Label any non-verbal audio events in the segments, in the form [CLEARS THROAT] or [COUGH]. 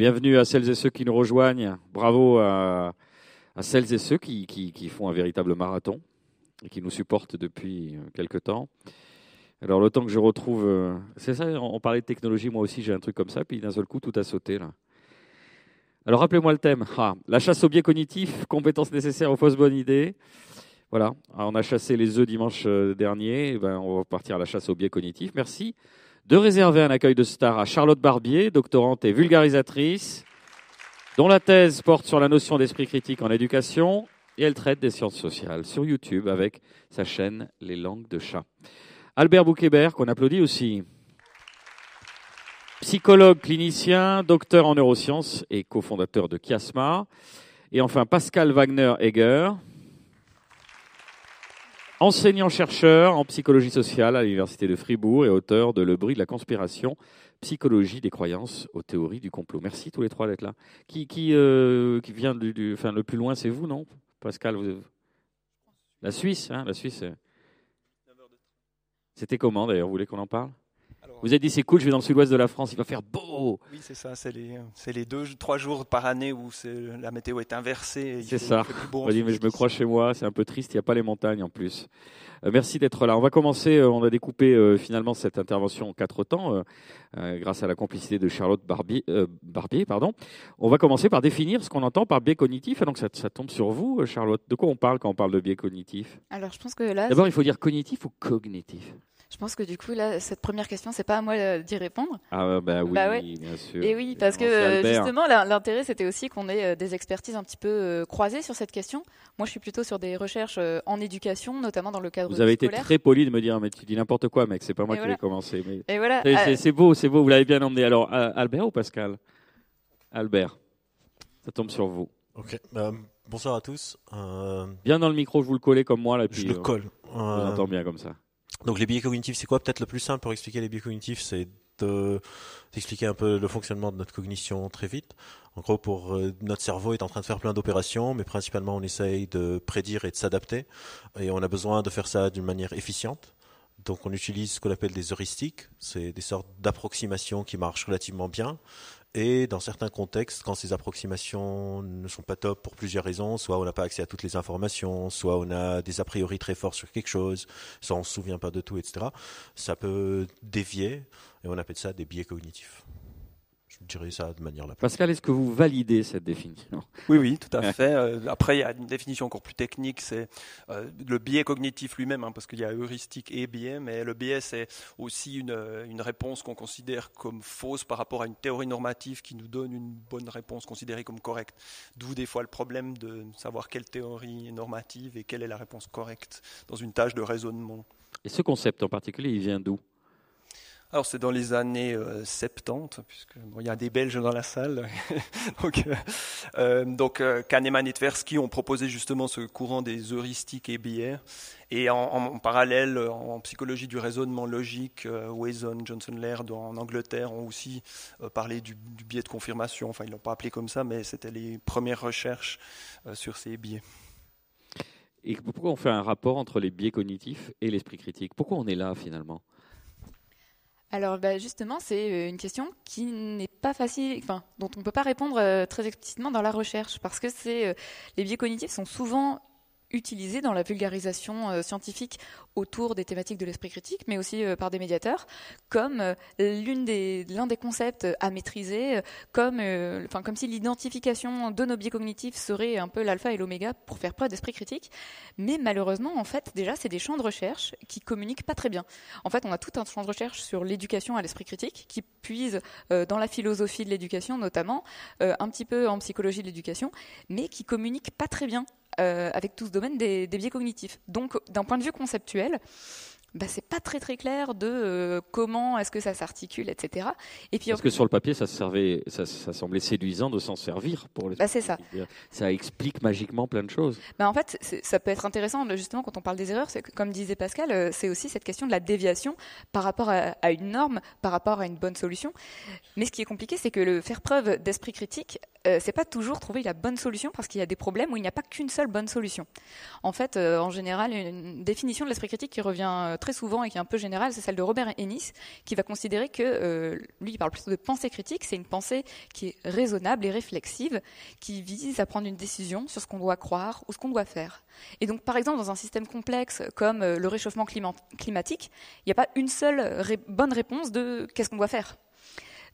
Bienvenue à celles et ceux qui nous rejoignent. Bravo à, celles et ceux qui, font un véritable marathon et qui nous supportent depuis quelque temps. Alors, le temps que je retrouve. Euh, c'est ça, on parlait de technologie, moi aussi j'ai un truc comme ça, puis d'un seul coup, tout a sauté là. Alors, rappelez-moi le thème. Ah, la chasse au biais cognitif, compétences nécessaires aux fausses bonnes idées. Voilà, on a chassé les œufs dimanche euh, dernier, ben, on va partir à la chasse au biais cognitif. Merci de réserver un accueil de star à Charlotte Barbier, doctorante et vulgarisatrice, dont la thèse porte sur la notion d'esprit critique en éducation et elle traite des sciences sociales sur YouTube avec sa chaîne Les langues de chat. Albert Bouquebert, qu'on applaudit aussi. Psychologue clinicien, docteur en neurosciences et cofondateur de Chiasma. Et enfin Pascal Wagner-Egger, enseignant-chercheur en psychologie sociale à l'Université de Fribourg et auteur de Le bruit de la conspiration, psychologie des croyances aux théories du complot. Merci tous les trois d'être là. Qui, qui, euh, vient du, enfin, le plus loin, c'est vous, non? Pascal, vous... la Suisse, hein, la Suisse. C'était comment d'ailleurs? Vous voulez qu'on en parle? Vous avez dit c'est cool, je vais dans le sud-ouest de la France, il va faire beau. Oui, c'est ça, c'est les, les, deux, trois jours par année où la météo est inversée. C'est ça. dit, mais je me crois chez moi, c'est un peu triste, il n'y a pas les montagnes en plus. Euh, merci d'être là. On va commencer, euh, on a découpé euh, finalement cette intervention en quatre temps, grâce à la complicité de Charlotte Barbier. Barbier pardon. On va commencer par définir ce qu'on entend par biais cognitif. donc ça, ça, tombe sur vous, Charlotte. De quoi on parle quand on parle de biais cognitif? Alors je pense que là. D'abord, il faut dire cognitif ou cognitif? Je pense que du coup, là, cette première question, c'est pas à moi euh, d'y répondre. Ah bah oui, bah bien sûr. Et oui, parce que euh, justement, l'intérêt, c'était aussi qu'on ait euh, des expertises un petit peu croisées sur cette question. Moi, je suis plutôt sur des recherches en éducation, notamment dans le cadre Vous avez été très poli de me dire, mais tu dis n'importe quoi, mec, c'est pas moi qui l'ai commencé. Mais... Et voilà. C'est beau, c'est beau, vous l'avez bien emmené. Alors, Albert ou Pascal? Albert, ça tombe sur vous. Ok. bonsoir à tous. Bien dans le micro, je vous le collez comme moi là. Puis, je le colle. Je vous entends bien comme ça. Donc les biais cognitifs, c'est quoi Peut-être le plus simple pour expliquer les biais cognitifs, c'est d'expliquer un peu le fonctionnement de notre cognition très vite. En gros, pour euh, notre cerveau est en train de faire plein d'opérations, mais principalement on essaye de prédire et de s'adapter, et on a besoin de faire ça d'une manière efficiente. Donc on utilise ce qu'on appelle des heuristiques, c'est des sortes d'approximations qui marchent relativement bien. Et dans certains contextes, quand ces approximations ne sont pas top pour plusieurs raisons, soit on n'a pas accès à toutes les informations, soit on a des a priori très forts sur quelque chose, soit on ne se souvient pas de tout, etc., ça peut dévier, et on appelle ça des biais cognitifs dirais ça de manière la Pascal, est-ce que vous validez cette définition? Oui, oui, tout à [LAUGHS] fait. Euh, après, il y a une définition encore plus technique, c'est euh, le biais cognitif lui-même, hein, parce qu'il y a heuristique et biais, mais le biais, c'est aussi une, une réponse qu'on considère comme fausse par rapport à une théorie normative qui nous donne une bonne réponse considérée comme correcte. D'où des fois le problème de savoir quelle théorie est normative et quelle est la réponse correcte dans une tâche de raisonnement. Et ce concept en particulier, il vient d'où? Alors c'est dans les années 70, euh, puisque il y a des Belges dans la salle. [LAUGHS] donc, euh, euh, Kahneman et Tversky ont proposé justement ce courant des heuristiques et biais. Et en, parallèle, en psychologie du raisonnement logique, Wason, Johnson Laird en Angleterre ont aussi parlé du, biais de confirmation. Enfin, ils l'ont pas appelé comme ça, mais c'était les premières recherches sur ces biais. Et pourquoi on fait un rapport entre les biais cognitifs et l'esprit critique? Pourquoi on est là finalement? Alors bah, justement, c'est euh, une question qui n'est pas facile, enfin, dont on ne peut pas répondre euh, très explicitement dans la recherche, parce que euh, les biais cognitifs sont souvent utilisé dans la vulgarisation euh, scientifique autour des thématiques de l'esprit critique, mais aussi euh, par des médiateurs, comme euh, l'un des concepts à maîtriser, comme si l'identification de nos biais cognitifs serait un peu l'alpha et l'oméga pour faire preuve d'esprit critique. Mais malheureusement, en fait, déjà, c'est des champs de recherche qui communiquent pas très bien. En fait, on a tout un champ de recherche sur l'éducation à l'esprit critique, qui puise dans la philosophie de l'éducation notamment, un petit peu en psychologie de l'éducation, mais qui communique pas très bien euh, avec tout ce domaine des, biais cognitifs. Donc, d'un point de vue conceptuel, bah, c'est pas très très clair de euh, comment est-ce que ça s'articule, etc. Et puis, Parce que sur le papier, ça, servait, ça, semblait séduisant de s'en servir pour les. Bah, c'est ça. Ça explique magiquement plein de choses. Bah, en fait, ça peut être intéressant justement quand on parle des erreurs, c'est que, comme disait Pascal, euh, c'est aussi cette question de la déviation par rapport à, à, une norme, par rapport à une bonne solution. Mais ce qui est compliqué, c'est que le faire preuve d'esprit critique, euh, c'est pas toujours trouver la bonne solution parce qu'il y a des problèmes où il n'y a pas qu'une seule bonne solution. En fait, euh, en général, une définition de l'esprit critique qui revient euh, très souvent et qui est un peu générale, c'est celle de Robert Ennis, qui va considérer que, lui, il parle plutôt de pensée critique, c'est une pensée qui est raisonnable et réflexive, qui vise à prendre une décision sur ce qu'on doit croire ou ce qu'on doit faire. Et donc, par exemple, dans un système complexe comme le réchauffement climatique, il n'y a pas une seule bonne réponse de qu'est-ce qu'on doit faire.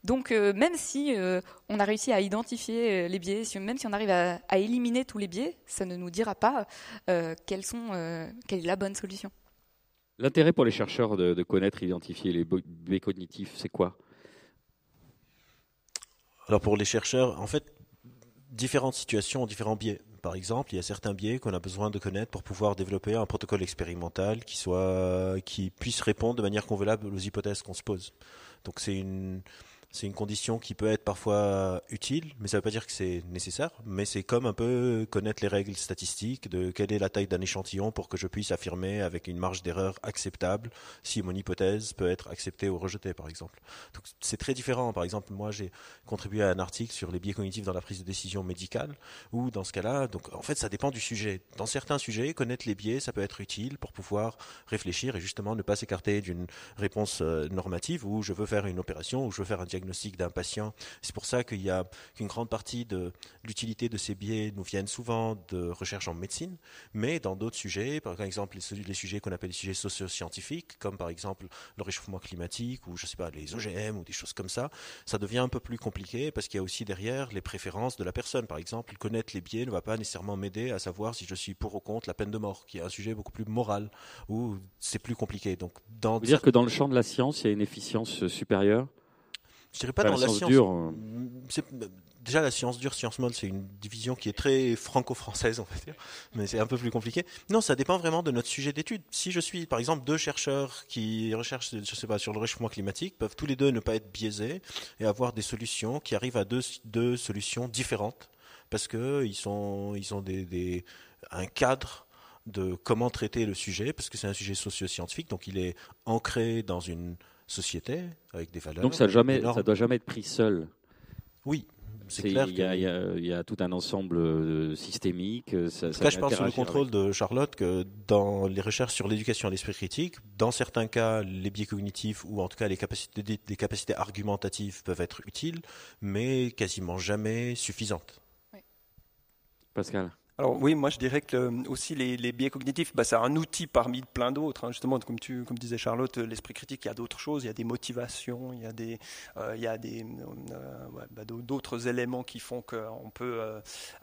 Donc euh, même si euh, on a réussi à identifier euh, les biais, même si on arrive à, éliminer tous les biais, ça ne nous dira pas quelles sont, quelle est la bonne solution. L'intérêt pour les chercheurs de, de connaître, identifier les biais cognitifs, c'est quoi? Alors pour les chercheurs, en fait, différentes situations ont différents biais. Par exemple, il y a certains biais qu'on a besoin de connaître pour pouvoir développer un protocole expérimental qui soit, qui puisse répondre de manière convenable aux hypothèses qu'on se pose. Donc c'est une, c'est une condition qui peut être parfois utile, mais ça ne veut pas dire que c'est nécessaire. Mais c'est comme un peu connaître les règles statistiques de quelle est la taille d'un échantillon pour que je puisse affirmer avec une marge d'erreur acceptable si mon hypothèse peut être acceptée ou rejetée, par exemple. Donc c'est très différent. Par exemple, moi j'ai contribué à un article sur les biais cognitifs dans la prise de décision médicale, où dans ce cas-là, donc en fait ça dépend du sujet. Dans certains sujets, connaître les biais, ça peut être utile pour pouvoir réfléchir et justement ne pas s'écarter d'une réponse euh, normative où je veux faire une opération, ou je veux faire un diagnostic d'un patient. C'est pour ça qu'il y a qu'une grande partie de l'utilité de ces biais nous viennent souvent de recherche en médecine, mais dans d'autres sujets, par exemple les, sujets qu'on appelle les sujets socio-scientifiques, comme par exemple le réchauffement climatique ou je sais pas les OGM ou des choses comme ça, ça devient un peu plus compliqué parce qu'il y a aussi derrière les préférences de la personne. Par exemple, connaître les biais ne va pas nécessairement m'aider à savoir si je suis pour ou contre la peine de mort, qui est un sujet beaucoup plus moral où c'est plus compliqué. Donc, dans dire que dans le champ de la science, il y a une efficience supérieure? Je dirais pas dans la, science, dure. Euh. Déjà, la science dure, science molle, c'est une division qui est très franco-française, [LAUGHS] on va dire, mais c'est un peu plus compliqué. Non, ça dépend vraiment de notre sujet d'étude. Si je suis, par exemple, deux chercheurs qui recherchent, je sais pas, sur le réchauffement climatique, peuvent tous les deux ne pas être biaisés et avoir des solutions qui arrivent à deux, deux solutions différentes parce que ils sont, ils ont des, des, un cadre de comment traiter le sujet, parce que c'est un sujet socio-scientifique, donc il est ancré dans une société avec des valeurs. Donc ça ne doit jamais être pris seul. Oui. C'est clair. Il y, a tout un ensemble euh, systémique. Euh, ça, ça je pense sur le contrôle de Charlotte que dans les recherches sur l'éducation à l'esprit critique, dans certains cas, les biais cognitifs ou en tout cas les capacités argumentatives peuvent être utiles, mais quasiment jamais suffisantes. Pascal. Alors oui, moi je dirais que euh, aussi les, biais cognitifs, bah, c'est un outil parmi plein d'autres. Hein. Justement, comme tu, comme disait Charlotte, euh, l'esprit critique, il y a d'autres choses, il y a des motivations, il y a des, euh, il y a des, bah, d'autres éléments qui font qu'on peut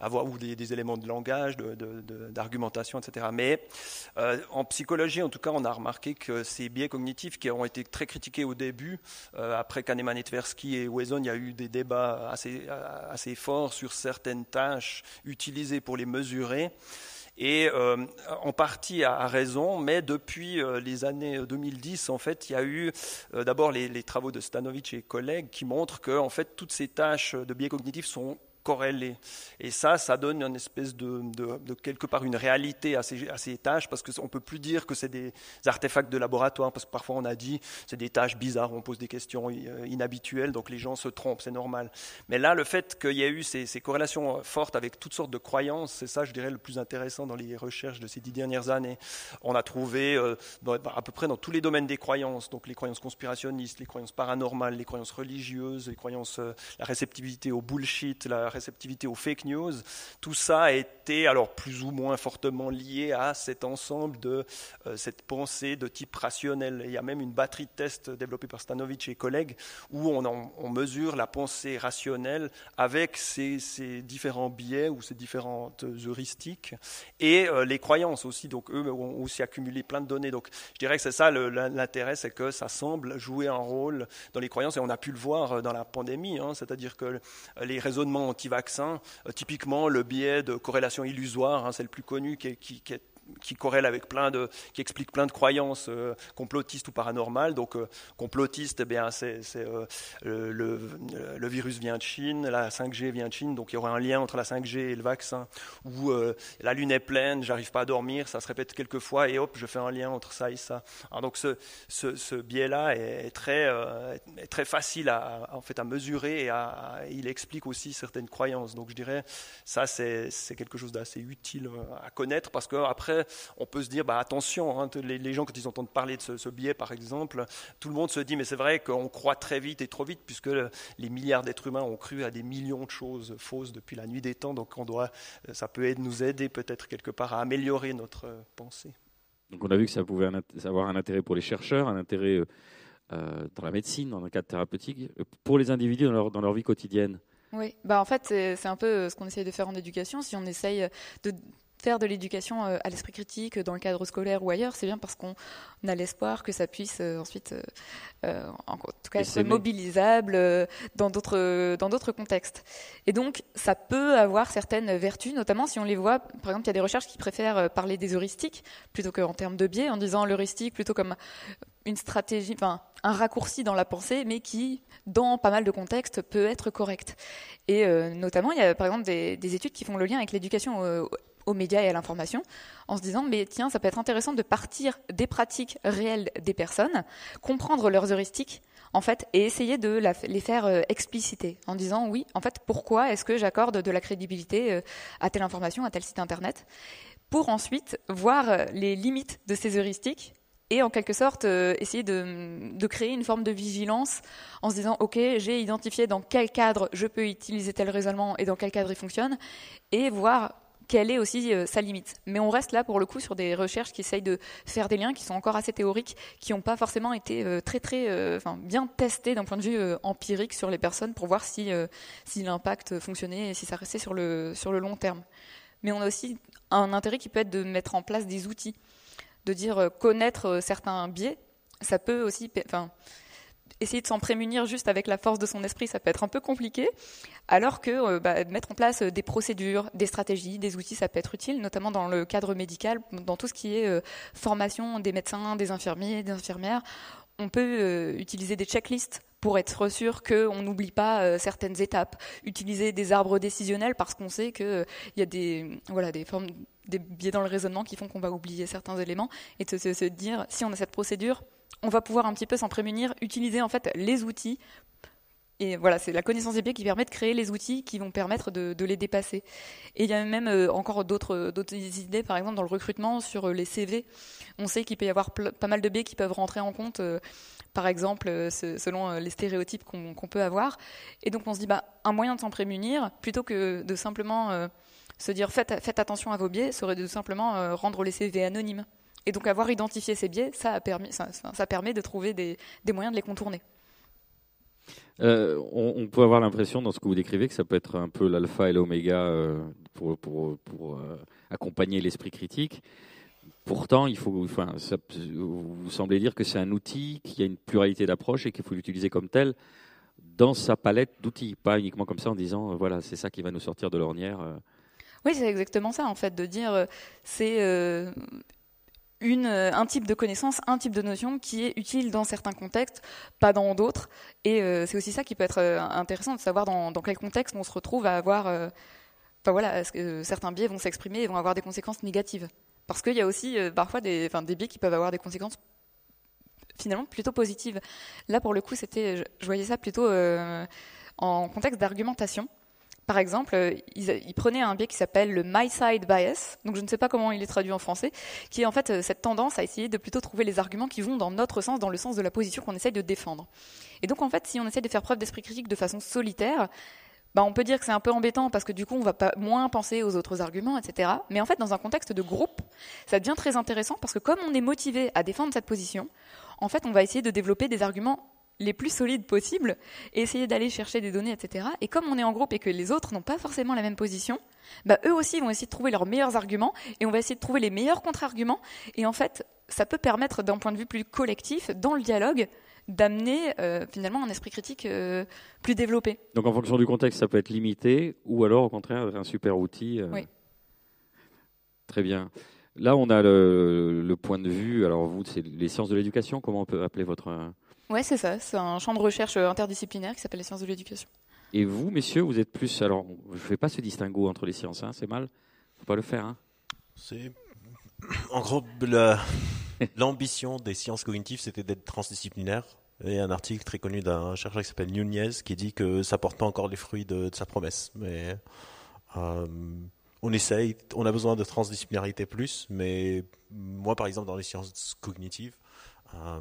avoir ou des, éléments de langage, d'argumentation, de, etc. Mais en psychologie, en tout cas, on a remarqué que ces biais cognitifs qui ont été très critiqués au début, après Kahneman et Tversky et Wesson, il y a eu des débats assez, assez forts sur certaines tâches utilisées pour les mesures et euh, en partie à, raison, mais depuis euh, les années 2010, en fait, il y a eu euh, d'abord les, les, travaux de Stanovich et collègues qui montrent que en fait, toutes ces tâches de biais cognitifs sont corrélés. Et ça, ça donne une espèce de, quelque part une réalité à ces, tâches, parce qu'on ne peut plus dire que c'est des artefacts de laboratoire, parce que parfois on a dit c'est des tâches bizarres, on pose des questions euh, inhabituelles, donc les gens se trompent, c'est normal. Mais là, le fait qu'il y a eu ces, corrélations fortes avec toutes sortes de croyances, c'est ça, je dirais, le plus intéressant dans les recherches de ces dix dernières années. On a trouvé euh, à peu près dans tous les domaines des croyances, donc les croyances conspirationnistes, les croyances paranormales, les croyances religieuses, les croyances, euh, la réceptivité au bullshit, la réceptivité aux fake news, tout ça a été alors plus ou moins fortement lié à cet ensemble de euh, cette pensée de type rationnel. il y a même une batterie de tests développée par Stanovich et collègues où on, mesure la pensée rationnelle avec ces, ces, différents biais ou ces différentes heuristiques et euh, les croyances aussi. Donc eux ont aussi accumulé plein de données. Donc je dirais que c'est ça l'intérêt, c'est que ça semble jouer un rôle dans les croyances et on a pu le voir euh, dans la pandémie, hein. c'est-à-dire que les raisonnements anti vaccin, euh, typiquement le biais de corrélation illusoire, hein, c'est le plus connu qui est, corrèle avec plein de, qui explique plein de croyances euh, complotistes ou paranormales. Donc, euh, complotiste, eh bien, c'est, euh, le, virus vient de Chine, la 5G vient de Chine, donc il y aurait un lien entre la 5G et le vaccin. Ou la lune est pleine, j'arrive pas à dormir, ça se répète quelques fois et hop, je fais un lien entre ça et ça. Donc, ce, ce, biais-là est, très, est très facile à, en fait, à mesurer et à, il explique aussi certaines croyances. Donc, je dirais, ça, c'est quelque chose d'assez utile à connaître parce que après on peut se dire, bah, attention, hein, les, gens, quand ils entendent parler de ce, biais, par exemple, tout le monde se dit, mais c'est vrai qu'on croit très vite et trop vite, puisque les milliards d'êtres humains ont cru à des millions de choses fausses depuis la nuit des temps, donc on doit, ça peut nous aider peut-être quelque part à améliorer notre pensée. Donc on a vu que ça pouvait avoir un intérêt pour les chercheurs, un intérêt euh, dans la médecine, dans un cadre thérapeutique, pour les individus dans leur, dans leur vie quotidienne. Oui, bah en fait c'est un peu ce qu'on essaye de faire en éducation. Si on essaye de faire de l'éducation euh, à l'esprit critique dans le cadre scolaire ou ailleurs, c'est bien parce qu'on a l'espoir que ça puisse euh, ensuite, euh, en tout cas, être mobilisable dans d'autres dans d'autres contextes. Et donc, ça peut avoir certaines vertus, notamment si on les voit. Par exemple, il y a des recherches qui préfèrent parler des heuristiques plutôt qu'en termes de biais, en disant l'heuristique plutôt comme une stratégie, enfin un raccourci dans la pensée, mais qui, dans pas mal de contextes, peut être correct. Et notamment, il y a par exemple des, des, études qui font le lien avec l'éducation aux médias et à l'information, en se disant, mais tiens, ça peut être intéressant de partir des pratiques réelles des personnes, comprendre leurs heuristiques, en fait, et essayer de les faire euh, expliciter, en disant, oui, en fait, pourquoi est-ce que j'accorde de la crédibilité euh, à telle information, à tel site internet, pour ensuite voir euh, les limites de ces heuristiques et en quelque sorte essayer de, de, créer une forme de vigilance en se disant ok j'ai identifié dans quel cadre je peux utiliser tel raisonnement et dans quel cadre il fonctionne et voir quelle est aussi euh, sa limite. Mais on reste là pour le coup sur des recherches qui essayent de faire des liens qui sont encore assez théoriques, qui n'ont pas forcément été euh, très très, euh, bien testés d'un point de vue empirique sur les personnes pour voir si si l'impact fonctionnait et si ça restait sur le sur le long terme. Mais on a aussi un intérêt qui peut être de mettre en place des outils, de dire connaître certains biais. Ça peut aussi, enfin essayer de s'en prémunir juste avec la force de son esprit, ça peut être un peu compliqué, alors que euh, bah, mettre en place euh, des procédures, des stratégies, des outils, ça peut être utile, notamment dans le cadre médical, dans tout ce qui est euh, formation des médecins, des infirmiers, des infirmières. On peut utiliser des checklists pour être sûr qu'on n'oublie pas certaines étapes, utiliser des arbres décisionnels parce qu'on sait qu'il y a des, voilà, des formes des biais dans le raisonnement qui font qu'on va oublier certains éléments. Et de se dire si on a cette procédure, on va pouvoir un petit peu s'en prémunir, utiliser en fait les outils. Et voilà, c'est la connaissance des biais qui permet de créer les outils qui vont permettre de, les dépasser. Et il y a même euh, encore d'autres idées, par exemple dans le recrutement sur euh, les CV. On sait qu'il peut y avoir pas mal de biais qui peuvent rentrer en compte, euh, par exemple selon les stéréotypes qu'on peut avoir. Et donc on se dit, bah, un moyen de s'en prémunir, plutôt que de simplement se dire faites, faites, attention à vos biais, serait de simplement rendre les CV anonymes. Et donc avoir identifié ces biais, ça, a permis, ça, ça permet de trouver des, des, moyens de les contourner. Euh, on, peut avoir l'impression dans ce que vous décrivez que ça peut être un peu l'alpha et l'oméga euh, pour, pour, pour euh, accompagner l'esprit critique. Pourtant, il faut, enfin, ça, vous semblez dire que c'est un outil qui a une pluralité d'approches et qu'il faut l'utiliser comme tel dans sa palette d'outils, pas uniquement comme ça en disant voilà c'est ça qui va nous sortir de l'ornière. Oui, c'est exactement ça en fait, de dire c'est euh, un type de connaissance, un type de notion qui est utile dans certains contextes, pas dans d'autres. Et euh, c'est aussi ça qui peut être euh, intéressant de savoir dans, quel contexte on se retrouve à avoir. enfin voilà, certains biais vont s'exprimer et vont avoir des conséquences négatives. Parce qu'il y a aussi parfois des, des biais qui peuvent avoir des conséquences finalement plutôt positives. Là, pour le coup, c'était, je, voyais ça plutôt en contexte d'argumentation. Par exemple, euh, ils, prenaient un biais qui s'appelle le My Side Bias, donc je ne sais pas comment il est traduit en français, qui est en fait euh, cette tendance à essayer de plutôt trouver les arguments qui vont dans notre sens, dans le sens de la position qu'on essaye de défendre. Et donc en fait, si on essaie de faire preuve d'esprit critique de façon solitaire, bah, on peut dire que c'est un peu embêtant parce que du coup on va pas moins penser aux autres arguments, etc. Mais en fait, dans un contexte de groupe, ça devient très intéressant parce que comme on est motivé à défendre cette position, en fait, on va essayer de développer des arguments les plus solides possibles et essayer d'aller chercher des données, etc. Et comme on est en groupe et que les autres n'ont pas forcément la même position, bah, eux aussi vont essayer de trouver leurs meilleurs arguments et on va essayer de trouver les meilleurs contre-arguments. Et en fait, ça peut permettre, d'un point de vue plus collectif, dans le dialogue, d'amener euh, finalement un esprit critique euh, plus développé. Donc en fonction du contexte, ça peut être limité ou alors au contraire un super outil. Euh, oui. Très bien. Là, on a le, le point de vue. Alors, vous, c'est les sciences de l'éducation. Comment on peut appeler votre. Ouais, c'est ça. C'est un champ de recherche interdisciplinaire qui s'appelle les sciences de l'éducation. Et vous, messieurs, vous êtes plus. Alors, je ne fais pas ce distinguo entre les sciences, hein, c'est mal. faut pas le faire. Hein. C'est. En gros, l'ambition des sciences cognitives, c'était d'être transdisciplinaire. Il y a un article très connu d'un chercheur qui s'appelle Nunez qui dit que ça porte pas encore les fruits de, sa promesse. Mais euh, on essaye, on a besoin de transdisciplinarité plus, mais moi, par exemple, dans les sciences cognitives, euh,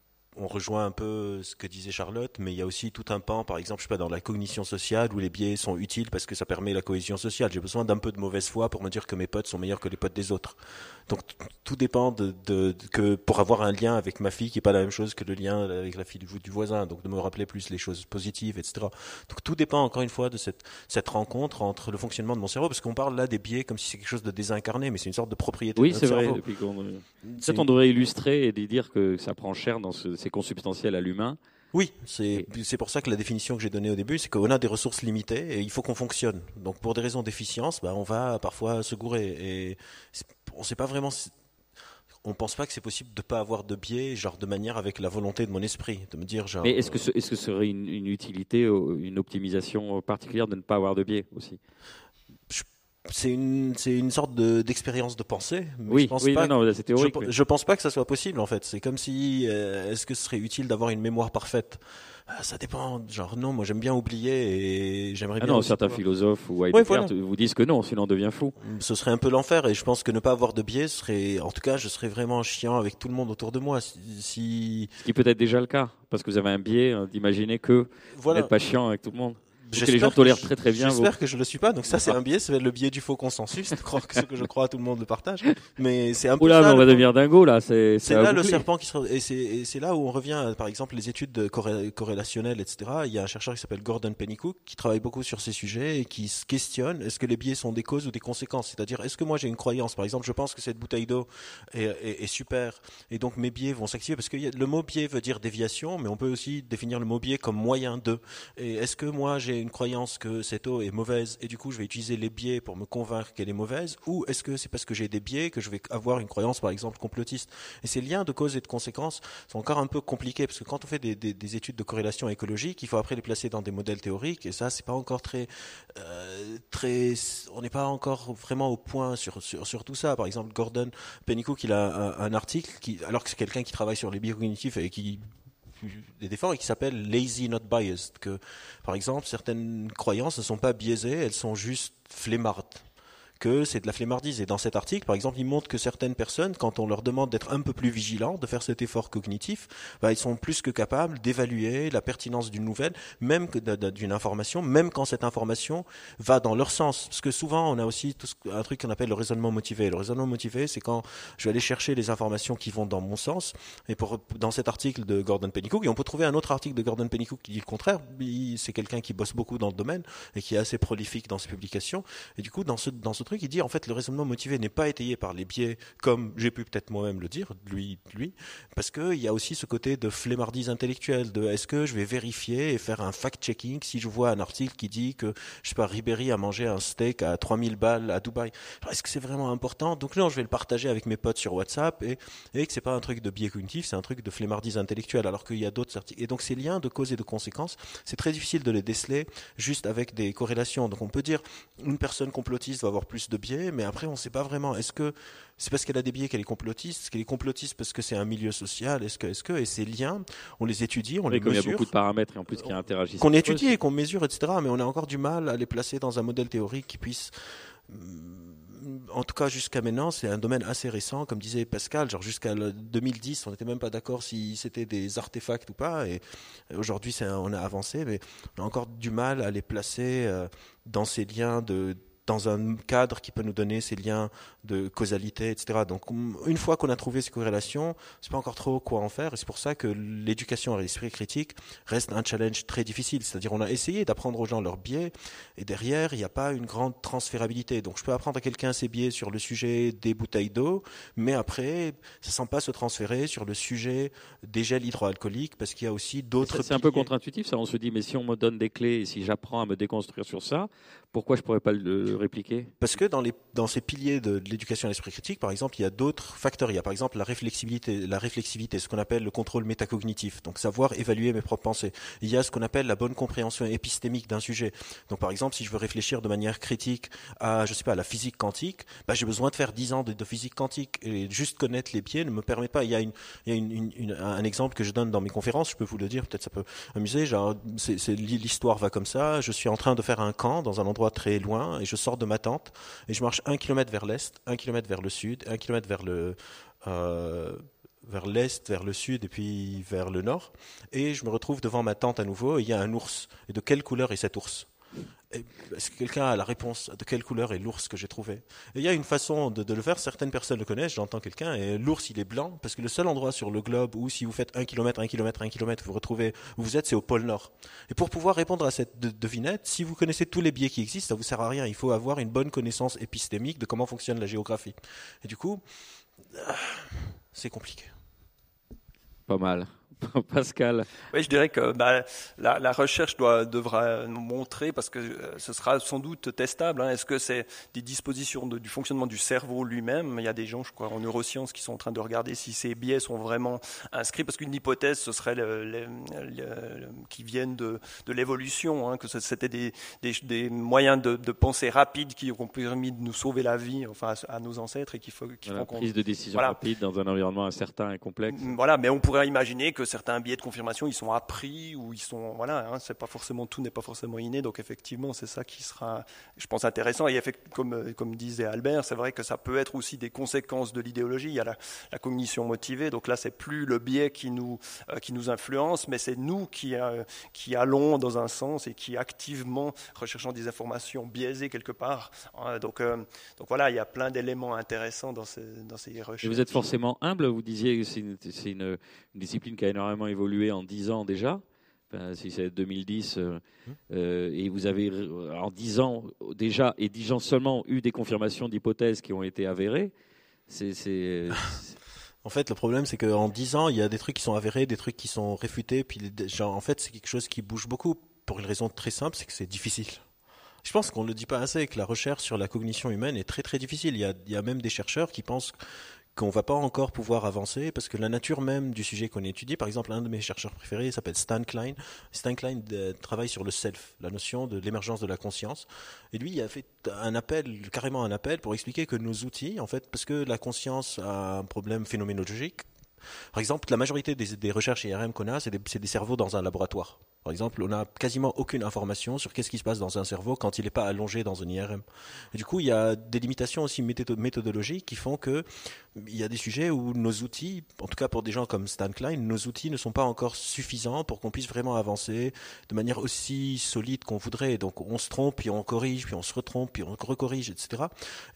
on rejoint un peu ce que disait Charlotte, mais il y a aussi tout un pan, par exemple, je sais pas, dans la cognition sociale où les biais sont utiles parce que ça permet la cohésion sociale. J'ai besoin d'un peu de mauvaise foi pour me dire que mes potes sont meilleurs que les potes des autres. Donc tout dépend de, que pour avoir un lien avec ma fille qui est pas la même chose que le lien avec la fille du, voisin. Donc de me rappeler plus les choses positives, etc. Donc tout dépend encore une fois de cette, cette rencontre entre le fonctionnement de mon cerveau, parce qu'on parle là des biais comme si c'est quelque chose de désincarné, mais c'est une sorte de propriété. Oui, c'est vrai. Peut-être on devrait illustrer et dire que ça prend cher dans ce, ces consubstantiels à l'humain. Oui, c'est pour ça que la définition que j'ai donnée au début, c'est qu'on a des ressources limitées et il faut qu'on fonctionne. Donc pour des raisons d'efficience, bah, on va parfois se gourer. Et on sait pas vraiment. On pense pas que c'est possible de ne pas avoir de biais, genre de manière avec la volonté de mon esprit, de me dire genre. Mais est-ce que ce, est-ce que serait une, une, utilité, une optimisation particulière de ne pas avoir de biais aussi? C'est une, c'est une sorte de, d'expérience de pensée. Mais oui, je pense pas non, c'est théorique. Je, je, pense pas que ça soit possible en fait. C'est comme si, euh, est-ce que ce serait utile d'avoir une mémoire parfaite? Ah, Ça dépend. Genre non, moi j'aime bien oublier et j'aimerais ah bien. Non, certains philosophes ou Heidegger vous disent que non, sinon on devient fou. Ce serait un peu l'enfer et je pense que ne pas avoir de biais serait, en tout cas, je serais vraiment chiant avec tout le monde autour de moi. Si, Ce qui peut être déjà le cas, parce que vous avez un biais hein, d'imaginer que vous n'êtes pas chiant avec tout le monde que les gens tolèrent très très bien. J'espère que je le suis pas. Donc ça, c'est un biais, c'est le biais du faux consensus. ce que je crois, tout le monde le partage. Mais c'est un peu. Oula, mais on va devenir dingo là. C'est là le serpent qui se. Et c'est là où on revient, par exemple, les études corrélationnelles, etc. Il y a un chercheur qui s'appelle Gordon Pennycook qui travaille beaucoup sur ces sujets et qui se questionne est-ce que les biais sont des causes ou des conséquences? C'est-à-dire, est-ce que moi j'ai une croyance, par exemple, je pense que cette bouteille d'eau est, est, est, super et donc mes biais vont s'activer parce que le mot biais veut dire déviation, mais on peut aussi définir le mot biais comme moyen de. Et est-ce que moi j'ai une croyance que cette eau est mauvaise et du coup je vais utiliser les biais pour me convaincre qu'elle est mauvaise ou est-ce que c'est parce que j'ai des biais que je vais avoir une croyance par exemple complotiste? Et ces liens de cause et de conséquence sont encore un peu compliqués parce que quand on fait des, études de corrélation écologique, il faut après les placer dans des modèles théoriques et ça c'est pas encore très euh, très on n'est pas encore vraiment au point sur, sur, tout ça. Par exemple Gordon Pennycook il a un, article qui alors que c'est quelqu'un qui travaille sur les biais cognitifs et qui des défauts et qui s'appelle lazy not biased. Que, par exemple, certaines croyances ne sont pas biaisées, elles sont juste flemmardes que c'est de la flemmardise. Et dans cet article, par exemple, il montre que certaines personnes, quand on leur demande d'être un peu plus vigilants, de faire cet effort cognitif, bah, ils sont plus que capables d'évaluer la pertinence d'une nouvelle, même d'une information, même quand cette information va dans leur sens. Parce que souvent, on a aussi un truc qu'on appelle le raisonnement motivé. Le raisonnement motivé, c'est quand je vais aller chercher les informations qui vont dans mon sens. Et pour, dans cet article de Gordon Pennycook, et on peut trouver un autre article de Gordon Pennycook qui dit le contraire. C'est quelqu'un qui bosse beaucoup dans le domaine et qui est assez prolifique dans ses publications. Et du coup, dans ce, dans ce qui dit en fait le raisonnement motivé n'est pas étayé par les biais, comme j'ai pu peut-être moi-même le dire, lui, lui, parce qu'il y a aussi ce côté de flemmardise intellectuelle, de est-ce que je vais vérifier et faire un fact-checking si je vois un article qui dit que, je sais pas, Ribéry a mangé un steak à 3000 balles à Dubaï. Est-ce que c'est vraiment important? Donc non, je vais le partager avec mes potes sur WhatsApp et, et que c'est pas un truc de biais cognitif, c'est un truc de flemmardise intellectuelle, alors qu'il y a d'autres articles. Et donc ces liens de cause et de conséquence, c'est très difficile de les déceler juste avec des corrélations. Donc on peut dire une personne complotiste va avoir plus de biais, mais après on ne sait pas vraiment. Est-ce que c'est parce qu'elle a des biais qu'elle est complotiste Est-ce qu'elle est complotiste parce que c'est un milieu social? Est-ce que, est-ce que, et ces liens, on les étudie, on les mesure. Il y a beaucoup de paramètres et en plus qui interagissent. Qu'on étudie et qu'on mesure, etc. Mais on a encore du mal à les placer dans un modèle théorique qui puisse mm, en tout cas jusqu'à maintenant, c'est un domaine assez récent, comme disait Pascal, genre jusqu'à 2010, on n'était même pas d'accord si c'était des artefacts ou pas, et aujourd'hui on a avancé, mais on a encore du mal à les placer euh, dans ces liens de dans un cadre qui peut nous donner ces liens de causalité, etc. Donc, une fois qu'on a trouvé ces corrélations, c'est pas encore trop quoi en faire, et c'est pour ça que l'éducation à l'esprit critique reste un challenge très difficile. C'est-à-dire, on a essayé d'apprendre aux gens leurs biais, et derrière, il n'y a pas une grande transférabilité. Donc, je peux apprendre à quelqu'un ses biais sur le sujet des bouteilles d'eau, mais après, ça ne semble pas se transférer sur le sujet des gels hydroalcooliques, parce qu'il y a aussi d'autres. C'est un peu contre-intuitif, ça. On se dit, mais si on me donne des clés, et si j'apprends à me déconstruire sur ça, pourquoi je pourrais pas le répliquer Parce que dans, ces piliers de, l'éducation à l'esprit critique, par exemple, il y a d'autres facteurs. Il y a par exemple la réflexibilité, la réflexivité, ce qu'on appelle le contrôle métacognitif, donc savoir évaluer mes propres pensées. Il y a ce qu'on appelle la bonne compréhension épistémique d'un sujet. Donc par exemple, si je veux réfléchir de manière critique à, je sais pas, la physique quantique, bah, j'ai besoin de faire 10 ans de, physique quantique et juste connaître les pieds ne me permet pas. Il y a, un exemple que je donne dans mes conférences, je peux vous le dire, peut-être ça peut amuser. L'histoire va comme ça. Je suis en train de faire un camp dans un endroit très loin et je sors de ma tente et je marche un kilomètre vers l'est, un kilomètre vers le sud, un kilomètre vers euh, vers l'est, vers le sud et puis vers le nord. Et je me retrouve devant ma tente à nouveau et il y a un ours. Et de quelle couleur est cet ours? Est-ce que quelqu'un a la réponse de quelle couleur est l'ours que j'ai trouvé? Il y a une façon de, le faire, certaines personnes le connaissent, j'entends quelqu'un, et l'ours il est blanc, parce que le seul endroit sur le globe où si vous faites un kilomètre, un kilomètre, un kilomètre, vous retrouvez où vous êtes, c'est au pôle Nord. Et pour pouvoir répondre à cette devinette, si vous connaissez tous les biais qui existent, ça vous sert à rien, il faut avoir une bonne connaissance épistémique de comment fonctionne la géographie. Et du coup, c'est compliqué. Pas mal. [LAUGHS] Pascal. Oui, je dirais que bah, la, la, recherche doit, devra nous montrer, parce que ce sera sans doute testable, hein, est-ce que c'est des dispositions de, du fonctionnement du cerveau lui-même? Il y a des gens, je crois, en neurosciences qui sont en train de regarder si ces biais sont vraiment inscrits, parce qu'une hypothèse, ce serait le, le, qui viennent de, de l'évolution, hein, que c'était des, des, des, moyens de, de, pensée rapides qui ont permis de nous sauver la vie, enfin, à, à nos ancêtres, et qui, faut, qui voilà, font prise de décision voilà. rapide dans un environnement incertain et complexe. Voilà, mais on pourrait imaginer que certains biais de confirmation, ils sont appris ou ils sont voilà, hein, c'est pas forcément tout n'est pas forcément inné. Donc effectivement, c'est ça qui sera, je pense, intéressant. Et comme comme disait Albert, c'est vrai que ça peut être aussi des conséquences de l'idéologie. Il y a la, la, cognition motivée. Donc là, c'est plus le biais qui nous euh, qui nous influence, mais c'est nous qui euh, qui allons dans un sens et qui activement recherchons des informations biaisées quelque part. Hein, donc euh, donc voilà, il y a plein d'éléments intéressants dans ces dans ces recherches. Et vous êtes forcément humble. Vous disiez que c'est une, une, une discipline qui a énormément évolué évolué en 10 ans déjà. Si c'est 2010, euh, euh, et vous avez en 10 ans déjà, et 10 ans seulement, eu des confirmations d'hypothèses qui ont été avérées. C'est. En fait, le problème, c'est qu'en 10 ans, il y a des trucs qui sont avérés, des trucs qui sont réfutés. Puis, genre, en fait, c'est quelque chose qui bouge beaucoup pour une raison très simple, c'est que c'est difficile. Je pense qu'on ne le dit pas assez, que la recherche sur la cognition humaine est très très difficile. Il y a, il y a même des chercheurs qui pensent qu'on va pas encore pouvoir avancer parce que la nature même du sujet qu'on étudie, par exemple, un de mes chercheurs préférés s'appelle Stan Klein. Stan Klein euh, travaille sur le self, la notion de l'émergence de la conscience. Et lui, il a fait un appel, carrément un appel pour expliquer que nos outils, en fait, parce que la conscience a un problème phénoménologique, par exemple, la majorité des, recherches IRM qu'on a, c'est des, cerveaux dans un laboratoire. Par exemple, on n'a quasiment aucune information sur qu'est-ce qui se passe dans un cerveau quand il n'est pas allongé dans un IRM. Du coup, il y a des limitations aussi méthodologiques qui font que il y a des sujets où nos outils, en tout cas pour des gens comme Stan Klein, nos outils ne sont pas encore suffisants pour qu'on puisse vraiment avancer de manière aussi solide qu'on voudrait. Donc on se trompe, puis on corrige, puis on se retrompe, puis on recorrige, etc.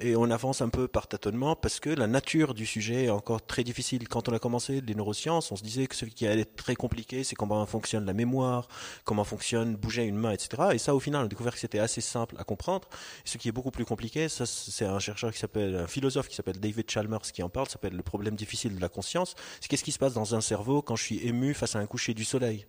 Et on avance un peu par tâtonnement parce que la nature du sujet est encore très difficile. Quand on a commencé les neurosciences, on se disait que ce qui allait être très compliqué, c'est comment fonctionne la mémoire, comment fonctionne bouger une main, etc. Et ça, au final, on a découvert que c'était assez simple à comprendre. Ce qui est beaucoup plus compliqué, ça, c'est un chercheur qui s'appelle, un philosophe qui s'appelle David Chalmers qui en parle, s'appelle le problème difficile de la conscience. C'est qu'est-ce qui se passe dans un cerveau quand je suis ému face à un coucher du soleil?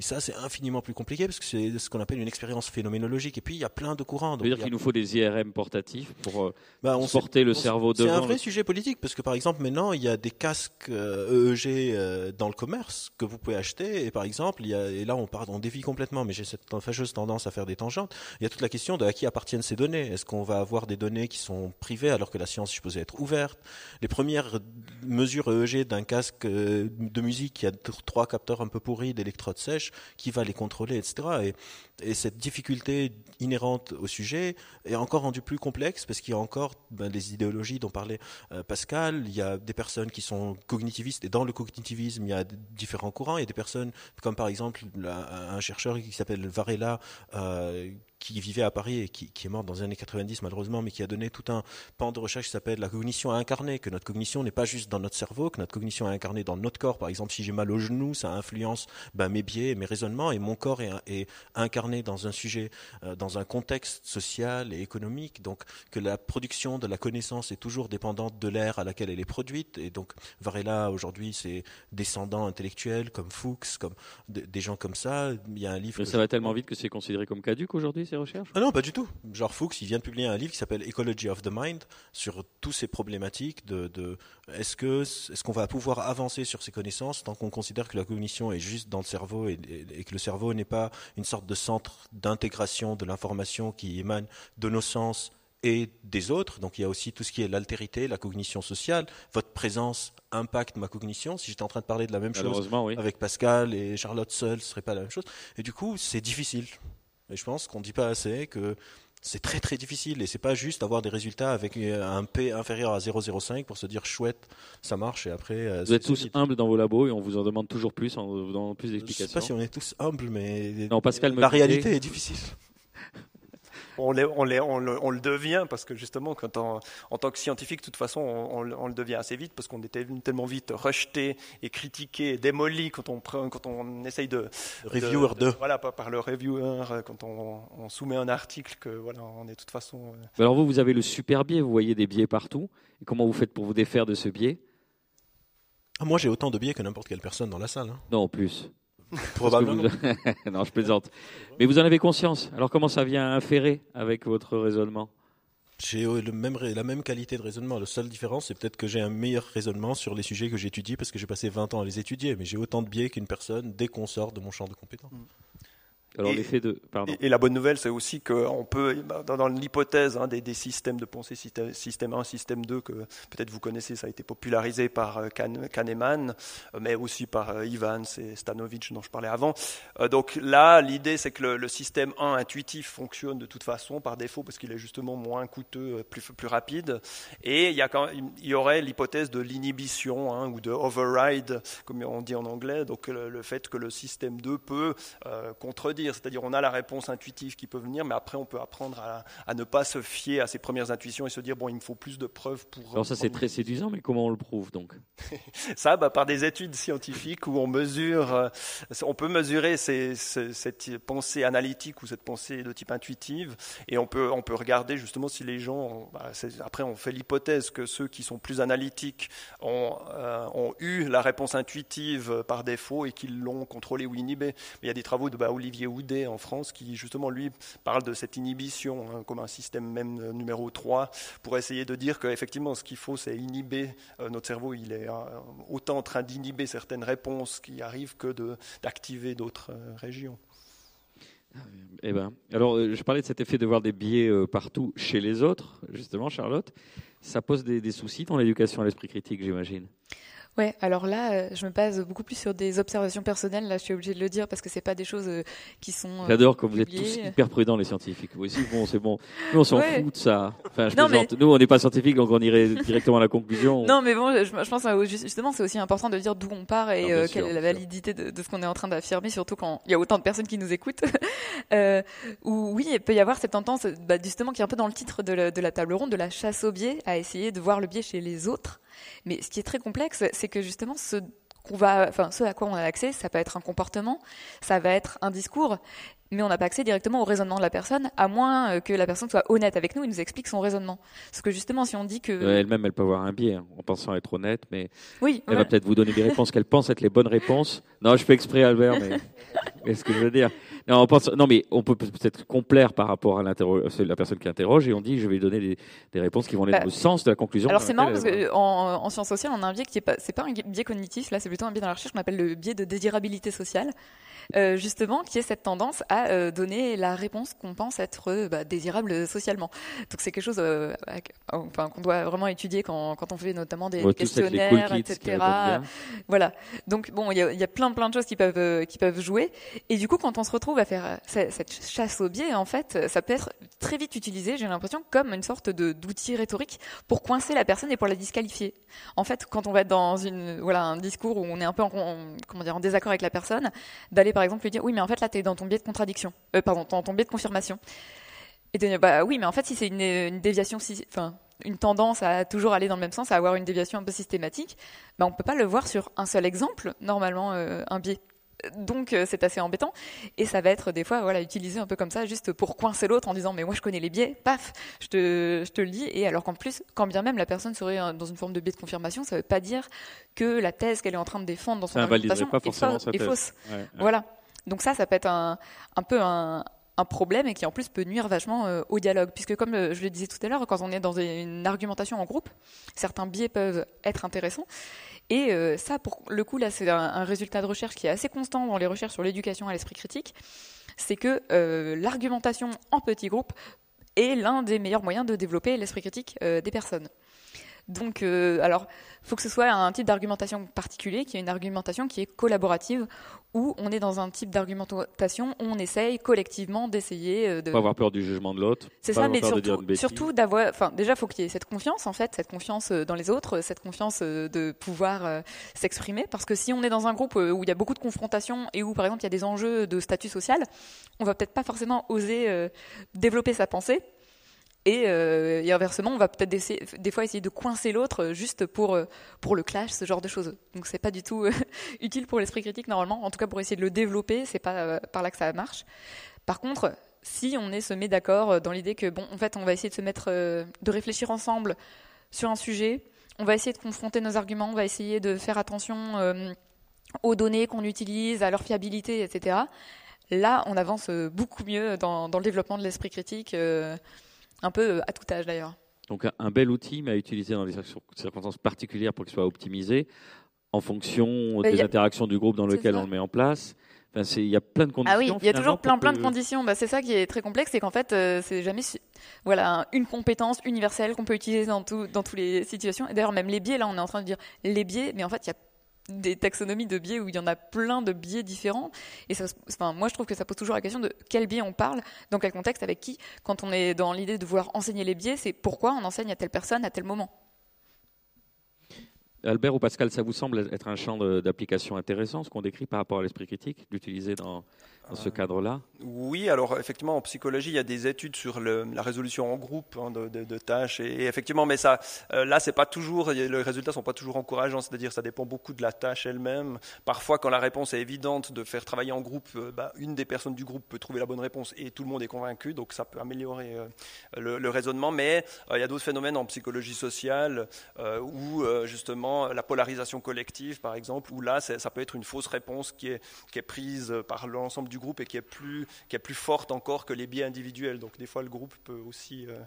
Et ça, c'est infiniment plus compliqué parce que c'est ce qu'on appelle une expérience phénoménologique. Et puis, il y a plein de courants. Donc, dire qu'il nous faut des IRM portatifs pour euh, bah, on porter le cerveau devant. C'est un vrai sujet politique parce que, par exemple, maintenant, il y a des casques euh, EEG euh, dans le commerce que vous pouvez acheter. Et par exemple, il y a, et là, on, part, on dévie complètement, mais j'ai cette fâcheuse tendance à faire des tangentes. Il y a toute la question de à qui appartiennent ces données. Est-ce qu'on va avoir des données qui sont privées alors que la science est supposée être ouverte? Les premières mesures EEG d'un casque de musique qui a trois capteurs un peu pourris d'électrodes sèches, qui va les contrôler, etc. Et, et, cette difficulté inhérente au sujet est encore rendue plus complexe parce qu'il y a encore ben, les idéologies dont parlait euh, Pascal. Il y a des personnes qui sont cognitivistes et dans le cognitivisme, il y a différents courants. Il y a des personnes comme par exemple un chercheur qui s'appelle Varela. Euh, qui vivait à Paris et qui, est mort dans les années 90 malheureusement, mais qui a donné tout un pan de recherche qui s'appelle la cognition incarnée, que notre cognition n'est pas juste dans notre cerveau, que notre cognition est incarnée dans notre corps. Par exemple, si j'ai mal au genou, ça influence ben, mes biais, mes raisonnements, et mon corps est incarné dans un sujet, euh, dans un contexte social et économique. Donc, que la production de la connaissance est toujours dépendante de l'ère à laquelle elle est produite. Et donc, Varela, aujourd'hui, c'est descendants intellectuels comme Fuchs, comme des gens comme ça. Il y a un livre. Mais ça va tellement vite que c'est considéré comme caduque aujourd'hui ces recherches? Ah non, pas du tout. Genre Fuchs, il vient de publier un livre qui s'appelle Ecology of the Mind sur toutes ces problématiques de, de est-ce que est-ce qu'on va pouvoir avancer sur ces connaissances tant qu'on considère que la cognition est juste dans le cerveau et, et- et que le cerveau n'est pas une sorte de centre d'intégration de l'information qui émane de nos sens et des autres. Donc il y a aussi tout ce qui est l'altérité, la cognition sociale. Votre présence impacte ma cognition. Si j'étais en train de parler de la même chose oui. avec Pascal et Charlotte seule, ce serait pas la même chose. Et du coup, c'est difficile. Et je pense qu'on ne dit pas assez que c'est très très difficile et c'est pas juste avoir des résultats avec euh, un P inférieur à 0,05 pour se dire chouette, ça marche et après. euh, Vous êtes tous humbles dans vos labos et on vous en demande toujours plus, en vous donnant plus Je sais d'explications. pas si on est tous humbles, mais Non, Pascal me la réalité est difficile. On, l'est- on, l'est- on le, on le devient parce que justement, quand on- en tant que scientifique, de toute façon, on, on le- on le devient assez vite parce qu'on est tel- tellement vite rejeté et critiqué, et démoli quand on, prend- quand on essaye de. Reviewer de- de- 2. Voilà, pas par le reviewer, quand on, on soumet un article, que voilà, on est de toute façon. euh, Mais Alors vous, vous avez le super biais, vous voyez des biais partout. Et comment vous faites pour vous défaire de ce biais? Ah, moi, j'ai autant de biais que n'importe quelle personne dans la salle. hein. Non, plus. [LAUGHS] Probablement. Vous- [LAUGHS] non, je plaisante. Mais vous en avez conscience. Alors comment ça vient inférer avec votre raisonnement? J'ai euh, le même, la même qualité de raisonnement. La seule différence, c'est peut-être que j'ai un meilleur raisonnement sur les sujets que j'étudie parce que j'ai passé 20 ans à les étudier. Mais j'ai autant de biais qu'une personne dès qu'on sort de mon champ de compétences. Alors Et- l'effet de... Pardon. Et, et la bonne nouvelle, c'est aussi qu'on peut, bah, dans, dans l'hypothèse hein, des, des systèmes de pensée, système, système 1, système 2, que peut-être vous connaissez, ça a été popularisé par euh, Kahn- Kahneman, euh, mais aussi par euh, Evans et Stanovic, dont je parlais avant. Donc là, l'idée, c'est que le, le système 1 intuitif fonctionne de toute façon par défaut, parce qu'il est justement moins coûteux, plus, plus rapide. Et il y, a quand, il y aurait l'hypothèse de l'inhibition hein, ou de override, comme on dit en anglais, donc le, le fait que le système 2 peut euh, contredire, c'est-à-dire on a la réponse intuitive qui peut venir, mais après on peut apprendre à, à ne pas se fier à ses premières intuitions et se dire bon, il me faut plus de preuves pour. Alors ça c'est très séduisant, mais comment on le prouve donc? [LAUGHS] Ça, bah, par des études scientifiques où on mesure, euh, on peut mesurer ces- ces- cette pensée analytique ou cette pensée de type intuitive, et on peut, on peut regarder justement si les gens, bah, après on fait l'hypothèse que ceux qui sont plus analytiques ont, euh, ont eu la réponse intuitive par défaut et qu'ils l'ont contrôlée ou inhibée. Mais il y a des travaux de bah, Olivier Houdet en France qui justement lui parle de cette inhibition hein, comme un système même euh, numéro 3 pour essayer de dire qu'effectivement ce qu'il faut c'est inhiber euh, notre cerveau, il est euh, autant en train d'inhiber certaines réponses qui arrivent que d'activer d'autres régions. Eh ben, alors je parlais de cet effet de voir des biais partout chez les autres, justement, Charlotte. Ça pose des soucis dans l'éducation à l'esprit critique, j'imagine? Ouais, alors là, euh, je me base beaucoup plus sur des observations personnelles. Là, je suis obligée de le dire parce que c'est pas des choses euh, qui sont. euh, J'adore quand vous êtes tous hyper prudents, les scientifiques. Vous aussi, bon, c'est bon. Nous, on s'en Ouais. fout de ça. Enfin, je Non, plaisante. Nous, on n'est pas scientifiques, donc on irait directement à la conclusion. Non, mais bon, je, je pense justement, c'est aussi important de dire d'où on part et Non, bien euh, sûr, quelle est la validité de, de ce qu'on est en train d'affirmer, surtout quand il y a autant de personnes qui nous écoutent. [LAUGHS] euh, où oui, il peut y avoir cette tendance, bah, justement, qui est un peu dans le titre de la, de la table ronde, de la chasse au biais, à essayer de voir le biais chez les autres. Mais ce qui est très complexe, c'est que justement, ce qu'on va, enfin, ce à quoi on a accès, ça peut être un comportement, ça va être un discours, mais on n'a pas accès directement au raisonnement de la personne, à moins euh, que la personne soit honnête avec nous et nous explique son raisonnement. Parce que justement, si on dit que, Elle-même, elle peut avoir un biais, hein, en pensant être honnête, mais oui, elle va peut-être vous donner des réponses qu'elle pense être les bonnes réponses. Non, je fais exprès, Albert, mais [LAUGHS] [LAUGHS] mais ce que je veux dire. Non, on pense, non, mais on peut peut-être complaire par rapport à la personne qui interroge et on dit je vais donner des, des réponses qui vont aller Bah, dans le sens de la conclusion. Alors c'est marrant parce laquelle elle que en, en sciences sociales, on a un biais qui est pas, c'est pas un biais cognitif, là c'est plutôt un biais dans la recherche qu'on appelle le biais de désirabilité sociale, euh, justement qui est cette tendance à euh, donner la réponse qu'on pense être euh, bah, désirable socialement. Donc c'est quelque chose, euh, enfin qu'on doit vraiment étudier quand, quand on fait notamment des questionnaires, cool etc. Voilà. Donc bon, il y y a plein plein de choses qui peuvent euh, qui peuvent jouer. Et du coup, quand on se retrouve à faire ce- cette chasse au biais, en fait, ça peut être très vite utilisé, j'ai l'impression, comme une sorte de d'outil rhétorique pour coincer la personne et pour la disqualifier. En fait, quand on va être dans une voilà un discours où on est un peu en, en- comment dire en désaccord avec la personne, d'aller par exemple lui dire oui, mais en fait là, tu es dans ton biais de contradiction, euh, pardon, dans ton biais de confirmation. Et de dire bah oui, mais en fait, si c'est une, déviation, si- enfin une tendance à toujours aller dans le même sens, à avoir une déviation un peu systématique, bah, on peut pas le voir sur un seul exemple, normalement, euh, un biais. Donc euh, c'est assez embêtant et ça va être des fois voilà utilisé un peu comme ça juste pour coincer l'autre en disant mais moi je connais les biais paf je te je te le dis et alors qu'en plus quand bien même la personne serait euh, dans une forme de biais de confirmation ça veut pas dire que la thèse qu'elle est en train de défendre dans son Ça argumentation pas est, fa- fausse Ouais, ouais. voilà donc ça ça peut être un un peu un un problème et qui en plus peut nuire vachement euh, au dialogue. Puisque comme euh, je le disais tout à l'heure, quand on est dans une argumentation en groupe, certains biais peuvent être intéressants. Et euh, ça, pour le coup, là, c'est un, résultat de recherche qui est assez constant dans les recherches sur l'éducation à l'esprit critique. C'est que l'argumentation en petit groupe est l'un des meilleurs moyens de développer l'esprit critique des personnes. Donc, euh, alors, il faut que ce soit un type d'argumentation particulier, qui est une argumentation qui est collaborative, où on est dans un type d'argumentation où on essaye collectivement d'essayer euh, de. Pas avoir peur du jugement de l'autre. C'est ça, mais surtout, surtout d'avoir. Enfin, déjà, il faut qu'il y ait cette confiance, en fait, cette confiance euh, dans les autres, cette confiance de pouvoir s'exprimer, parce que si on est dans un groupe où il y a beaucoup de confrontations et où, par exemple, il y a des enjeux de statut social, on va peut-être pas forcément oser développer sa pensée euh, et, inversement, on va peut-être des, fois essayer de coincer l'autre euh, juste pour, euh, pour le clash, ce genre de choses. Donc c'est pas du tout [LAUGHS] utile pour l'esprit critique normalement. En tout cas, pour essayer de le développer, c'est pas par là que ça marche. Par contre, si on est se met d'accord dans l'idée que bon, en fait, on va essayer de se mettre, de réfléchir ensemble sur un sujet, on va essayer de confronter nos arguments, on va essayer de faire attention aux données qu'on utilise, à leur fiabilité, etc. Là, on avance beaucoup mieux dans, dans le développement de l'esprit critique un peu euh, à tout âge d'ailleurs. Donc un bel outil, mais à utiliser dans des circonstances particulières pour qu'il soit optimisé en fonction des interactions du groupe dans lequel on le met en place. Enfin, il y a plein de conditions. Ah oui, il y a toujours plein, plein de conditions. Bah, c'est ça qui est très complexe, c'est qu'en fait, euh, c'est jamais voilà une compétence universelle qu'on peut utiliser dans tout, dans toutes les situations. Et d'ailleurs, même les biais, là, on est en train de dire les biais, mais en fait, il y a des taxonomies de biais où il y en a plein de biais différents. Et ça, enfin, moi, je trouve que ça pose toujours la question de quel biais on parle, dans quel contexte, avec qui. Quand on est dans l'idée de vouloir enseigner les biais, c'est pourquoi on enseigne à telle personne à tel moment. Albert ou Pascal, ça vous semble être un champ d'application intéressant, ce qu'on décrit par rapport à l'esprit critique, d'utiliser dans, dans ce cadre-là? Oui, alors effectivement, en psychologie, il y a des études sur le, la résolution en groupe hein, de, de, de, tâches. Et, effectivement, mais ça, euh, là, c'est pas toujours, les résultats sont pas toujours encourageants. C'est-à-dire, ça dépend beaucoup de la tâche elle-même. Parfois, quand la réponse est évidente de faire travailler en groupe, euh, bah, une des personnes du groupe peut trouver la bonne réponse et tout le monde est convaincu. Donc, ça peut améliorer euh, le, le, raisonnement. Mais il y a d'autres phénomènes en psychologie sociale où justement la polarisation collective, par exemple, où là, ça peut être une fausse réponse qui est, qui est prise par l'ensemble du groupe et qui est plus, qui est plus forte encore que les biais individuels. Donc des fois, le groupe peut aussi euh,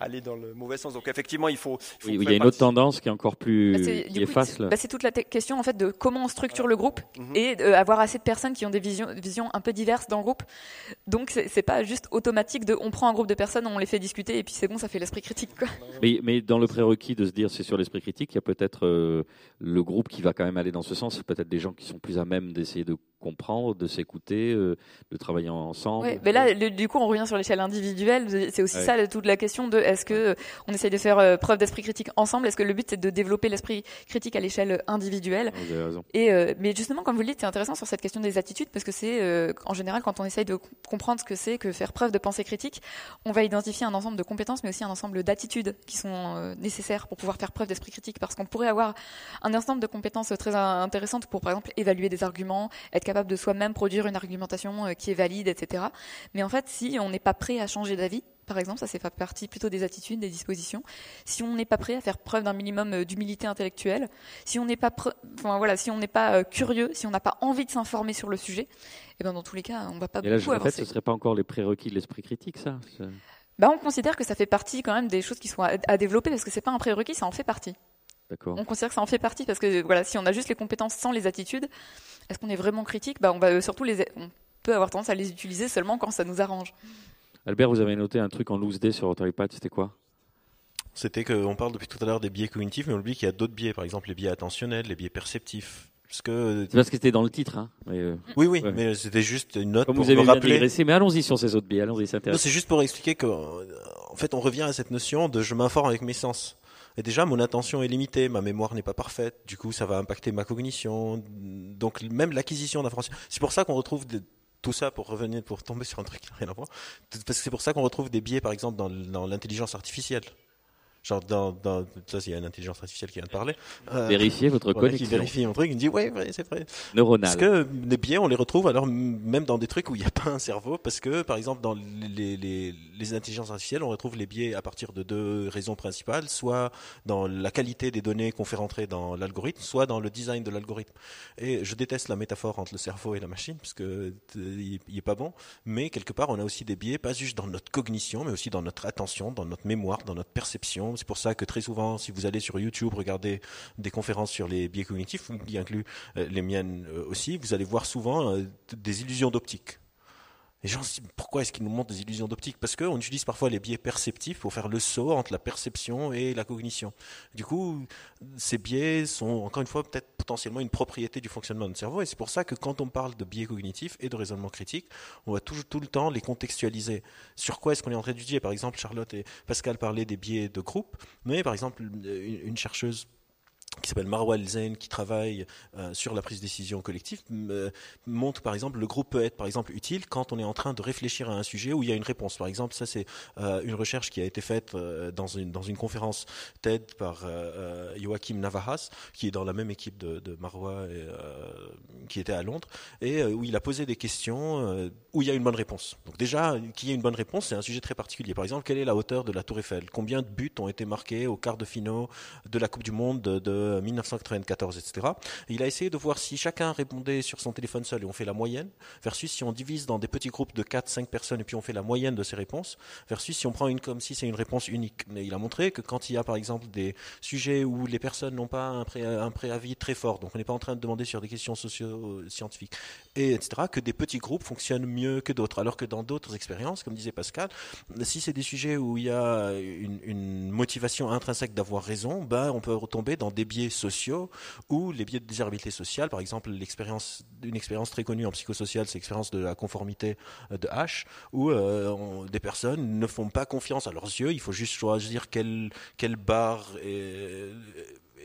aller dans le mauvais sens. Donc effectivement, il faut. Il, il y a une autre tendance qui est encore plus bah, qui efface. Bah, c'est toute la question en fait de comment on structure le groupe mhm. et euh, avoir assez de personnes qui ont des visions, visions un peu diverses dans le groupe. Donc c'est pas juste automatique de on prend un groupe de personnes, on les fait discuter et puis c'est bon, ça fait l'esprit critique. Quoi. Mais, mais dans le prérequis de se dire c'est sur l'esprit critique, il y a peut-être euh, le groupe qui va quand même aller dans ce sens. Peut-être des gens qui sont plus à même d'essayer de comprendre, de s'écouter, euh, de travailler ensemble. Oui, mais là, du coup, on revient sur l'échelle individuelle. C'est aussi ça toute la question de est-ce que on essaye de faire euh, preuve d'esprit critique ensemble? Est-ce que le but c'est de développer l'esprit critique à l'échelle individuelle? Vous avez raison. Et euh, mais justement, comme vous le dites, c'est intéressant sur cette question des attitudes parce que c'est en général quand on essaye de comprendre ce que c'est que faire preuve de pensée critique, on va identifier un ensemble de compétences, mais aussi un ensemble d'attitudes qui sont nécessaires pour pouvoir faire preuve d'esprit critique. Parce qu'on pourrait avoir un ensemble de compétences très intéressantes pour, par exemple, évaluer des arguments, être capable de soi-même produire une argumentation euh, qui est valide, etc. Mais en fait, si on n'est pas prêt à changer d'avis, par exemple, ça c'est fait partie plutôt des attitudes, des dispositions. Si on n'est pas prêt à faire preuve d'un minimum euh, d'humilité intellectuelle, si on n'est pas, enfin, voilà, si on n'est pas euh, curieux, si on n'a pas envie de s'informer sur le sujet, et eh ben dans tous les cas, on va pas Et là, beaucoup en fait, ce serait pas encore les prérequis de l'esprit critique, ça bah, on considère que ça fait partie quand même des choses qui sont à, à développer parce que c'est pas un prérequis, ça en fait partie. On considère que ça en fait partie parce que voilà, si on a juste les compétences sans les attitudes, est-ce qu'on est vraiment critique? Bah, on va surtout les, on peut avoir tendance à les utiliser seulement quand ça nous arrange. Albert, vous avez noté un truc en loose day sur votre iPad, c'était quoi? C'était qu'on parle depuis tout à l'heure des biais cognitifs, mais on oublie qu'il y a d'autres biais, par exemple les biais attentionnels, les biais perceptifs. Parce que c'est parce que c'était dans le titre. Hein, euh, Oui, oui, mais c'était juste une note Comme pour vous avez me rappeler. mais allons-y sur ces autres biais, allons-y, c'est C'est juste pour expliquer que, en fait, on revient à cette notion de je m'informe avec mes sens. Et déjà, mon attention est limitée, ma mémoire n'est pas parfaite, du coup, ça va impacter ma cognition, donc même l'acquisition d'informations. C'est pour ça qu'on retrouve tout ça pour revenir, pour tomber sur un truc qui n'a rien à voir. Parce que c'est pour ça qu'on retrouve des biais, par exemple, dans, l'intelligence artificielle. Genre, dans, dans, ça, il y a une intelligence artificielle qui vient de parler. Euh, Vérifier votre voilà, connexion qui vérifie mon truc, il me dit, ouais, ouais, c'est vrai. neuronale. Parce que les biais, on les retrouve alors même dans des trucs où il n'y a pas un cerveau, parce que par exemple dans les, les, les intelligences artificielles, on retrouve les biais à partir de deux raisons principales, soit dans la qualité des données qu'on fait rentrer dans l'algorithme, soit dans le design de l'algorithme. Et je déteste la métaphore entre le cerveau et la machine, parce que il il est pas bon, mais quelque part on a aussi des biais, pas juste dans notre cognition, mais aussi dans notre attention, dans notre mémoire, dans notre perception. C'est pour ça que très souvent, si vous allez sur YouTube regarder des conférences sur les biais cognitifs, qui incluent euh, les miennes euh, aussi, vous allez voir souvent euh, des illusions d'optique. Pourquoi est-ce qu'ils nous montrent des illusions d'optique? Parce qu'on utilise parfois les biais perceptifs pour faire le saut entre la perception et la cognition. Du coup, ces biais sont encore une fois peut-être potentiellement une propriété du fonctionnement de notre cerveau et c'est pour ça que quand on parle de biais cognitifs et de raisonnement critique, on va toujours tout le temps les contextualiser. Sur quoi est-ce qu'on est en train d'étudier? Par exemple, Charlotte et Pascal parlaient des biais de groupe, mais par exemple, une chercheuse qui s'appelle Marwa Elzen, qui travaille euh, sur la prise de décision collective, euh, montre par exemple le groupe peut être par exemple utile quand on est en train de réfléchir à un sujet où il y a une réponse. Par exemple, ça c'est euh, une recherche qui a été faite dans une dans une conférence TED par Joachim Navahas, qui est dans la même équipe de, Marwa qui était à Londres, et où il a posé des questions où il y a une bonne réponse. Donc déjà, qu'il y ait une bonne réponse, c'est un sujet très particulier. Par exemple, quelle est la hauteur de la Tour Eiffel? Combien de buts ont été marqués au quart de finaux de la Coupe du Monde de, de 1994, etc. Et il a essayé de voir si chacun répondait sur son téléphone seul et on fait la moyenne, versus si on divise dans des petits groupes de 4-5 personnes et puis on fait la moyenne de ces réponses, versus si on prend une comme si c'est une réponse unique. Mais il a montré que quand il y a par exemple des sujets où les personnes n'ont pas un, pré- un préavis très fort, donc on n'est pas en train de demander sur des questions socio-scientifiques, et etc., que des petits groupes fonctionnent mieux que d'autres. Alors que dans d'autres expériences, comme disait Pascal, si c'est des sujets où il y a une, une motivation intrinsèque d'avoir raison, ben on peut retomber dans des biais sociaux ou les biais de désirabilité sociale. Par exemple, l'expérience, une expérience très connue en psychosocial, c'est l'expérience de la conformité euh, de H, où euh, des personnes ne font pas confiance à leurs yeux. Il faut juste choisir quelle, quelle barre est,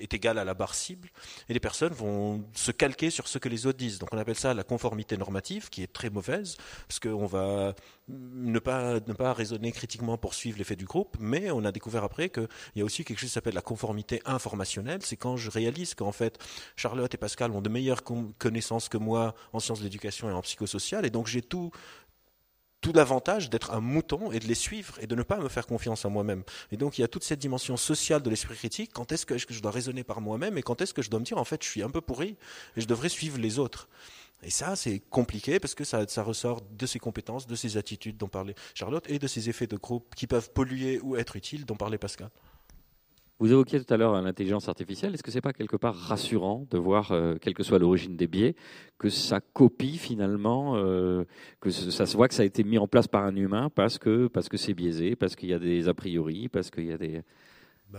est égale à la barre cible, et les personnes vont se calquer sur ce que les autres disent. Donc on appelle ça la conformité normative, qui est très mauvaise, parce qu'on va ne pas, ne pas raisonner critiquement pour suivre l'effet du groupe, mais on a découvert après qu'il y a aussi quelque chose qui s'appelle la conformité informationnelle. C'est quand je réalise qu'en fait, Charlotte et Pascal ont de meilleures con- connaissances que moi en sciences de l'éducation et en psychosocial, et donc j'ai tout tout l'avantage d'être un mouton et de les suivre et de ne pas me faire confiance à moi-même. Et donc il y a toute cette dimension sociale de l'esprit critique. Quand est-ce que, je dois raisonner par moi-même et quand est-ce que je dois me dire en fait je suis un peu pourri et je devrais suivre les autres? Et ça, c'est compliqué parce que ça ressort de ses compétences, de ses attitudes dont parlait Charlotte et de ses effets de groupe qui peuvent polluer ou être utiles dont parlait Pascal. Vous évoquiez tout à l'heure l'intelligence artificielle. Est-ce que c'est pas quelque part rassurant de voir, euh, quelle que soit l'origine des biais, que ça copie finalement, euh, que ce- ça se voit que ça a été mis en place par un humain parce que parce que c'est biaisé, parce qu'il y a des a priori, parce qu'il y a des.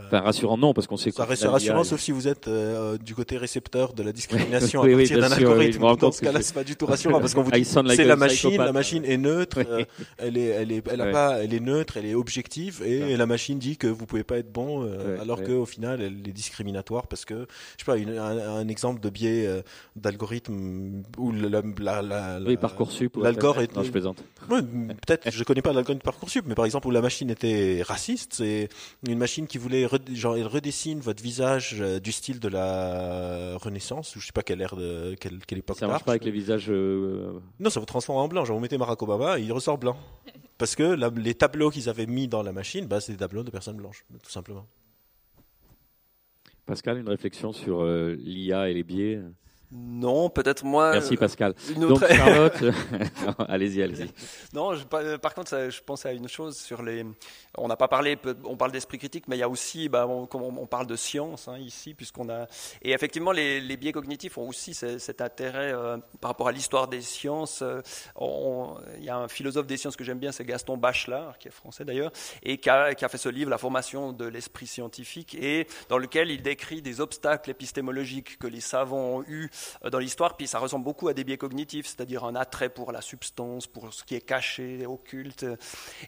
Enfin, rassurant non, parce qu'on sait. Ça qu'au reste rassurant sauf si vous êtes euh, du côté récepteur de la discrimination Oui, [LAUGHS] à oui, partir bien d'un sûr, oui, algorithme. rends Dans ce que cas-là, c'est- pas du tout rassurant parce qu'on vous Ah, dit like c'est la machine, psychopathe. la machine est neutre, Oui. euh, elle est, elle est, elle a Ouais. pas, elle est neutre, elle est objective et Ouais. la machine dit que vous pouvez pas être bon euh, Ouais, alors qu'au final elle est discriminatoire parce que je sais pas une- un, un exemple de biais euh, d'algorithme où la, la, la, la- Oui, parcoursup. ou l'algor Internet. est- Non, je plaisante. Peut-être, je connais pas l'algorithme Parcoursup, mais par exemple où la machine était raciste, c'est une machine qui voulait, genre, elle redessine votre visage euh, du style de la Renaissance, ou je sais pas quelle ère de, quelle, quelle époque Ça marche pas avec les visages. euh, Non, ça vous transforme en blanc. Genre, vous mettez Barack Obama et il ressort blanc. [LAUGHS] Parce que la- les tableaux qu'ils avaient mis dans la machine, bah, c'est des tableaux de personnes blanches, tout simplement. Pascal, une réflexion sur euh, l'IA et les biais. Non, peut-être moi. Merci euh, Pascal. Une Donc. Charlotte, [LAUGHS] allez-y, allez-y. Non, je- par par contre, ça, je pensais à une chose sur les. On n'a pas parlé, on parle d'esprit critique, mais il y a aussi, bah, on, on, parle de science hein, ici, puisqu'on a. Et effectivement, les, les biais cognitifs ont aussi ce- cet intérêt euh, par rapport à l'histoire des sciences. euh, on- Il y a un philosophe des sciences que j'aime bien, c'est Gaston Bachelard, qui est français d'ailleurs, et qui a, qui a fait ce livre, La formation de l'esprit scientifique, et dans lequel il décrit des obstacles épistémologiques que les savants ont eus dans l'histoire, puis ça ressemble beaucoup à des biais cognitifs, c'est-à-dire un attrait pour la substance, pour ce qui est caché, occulte.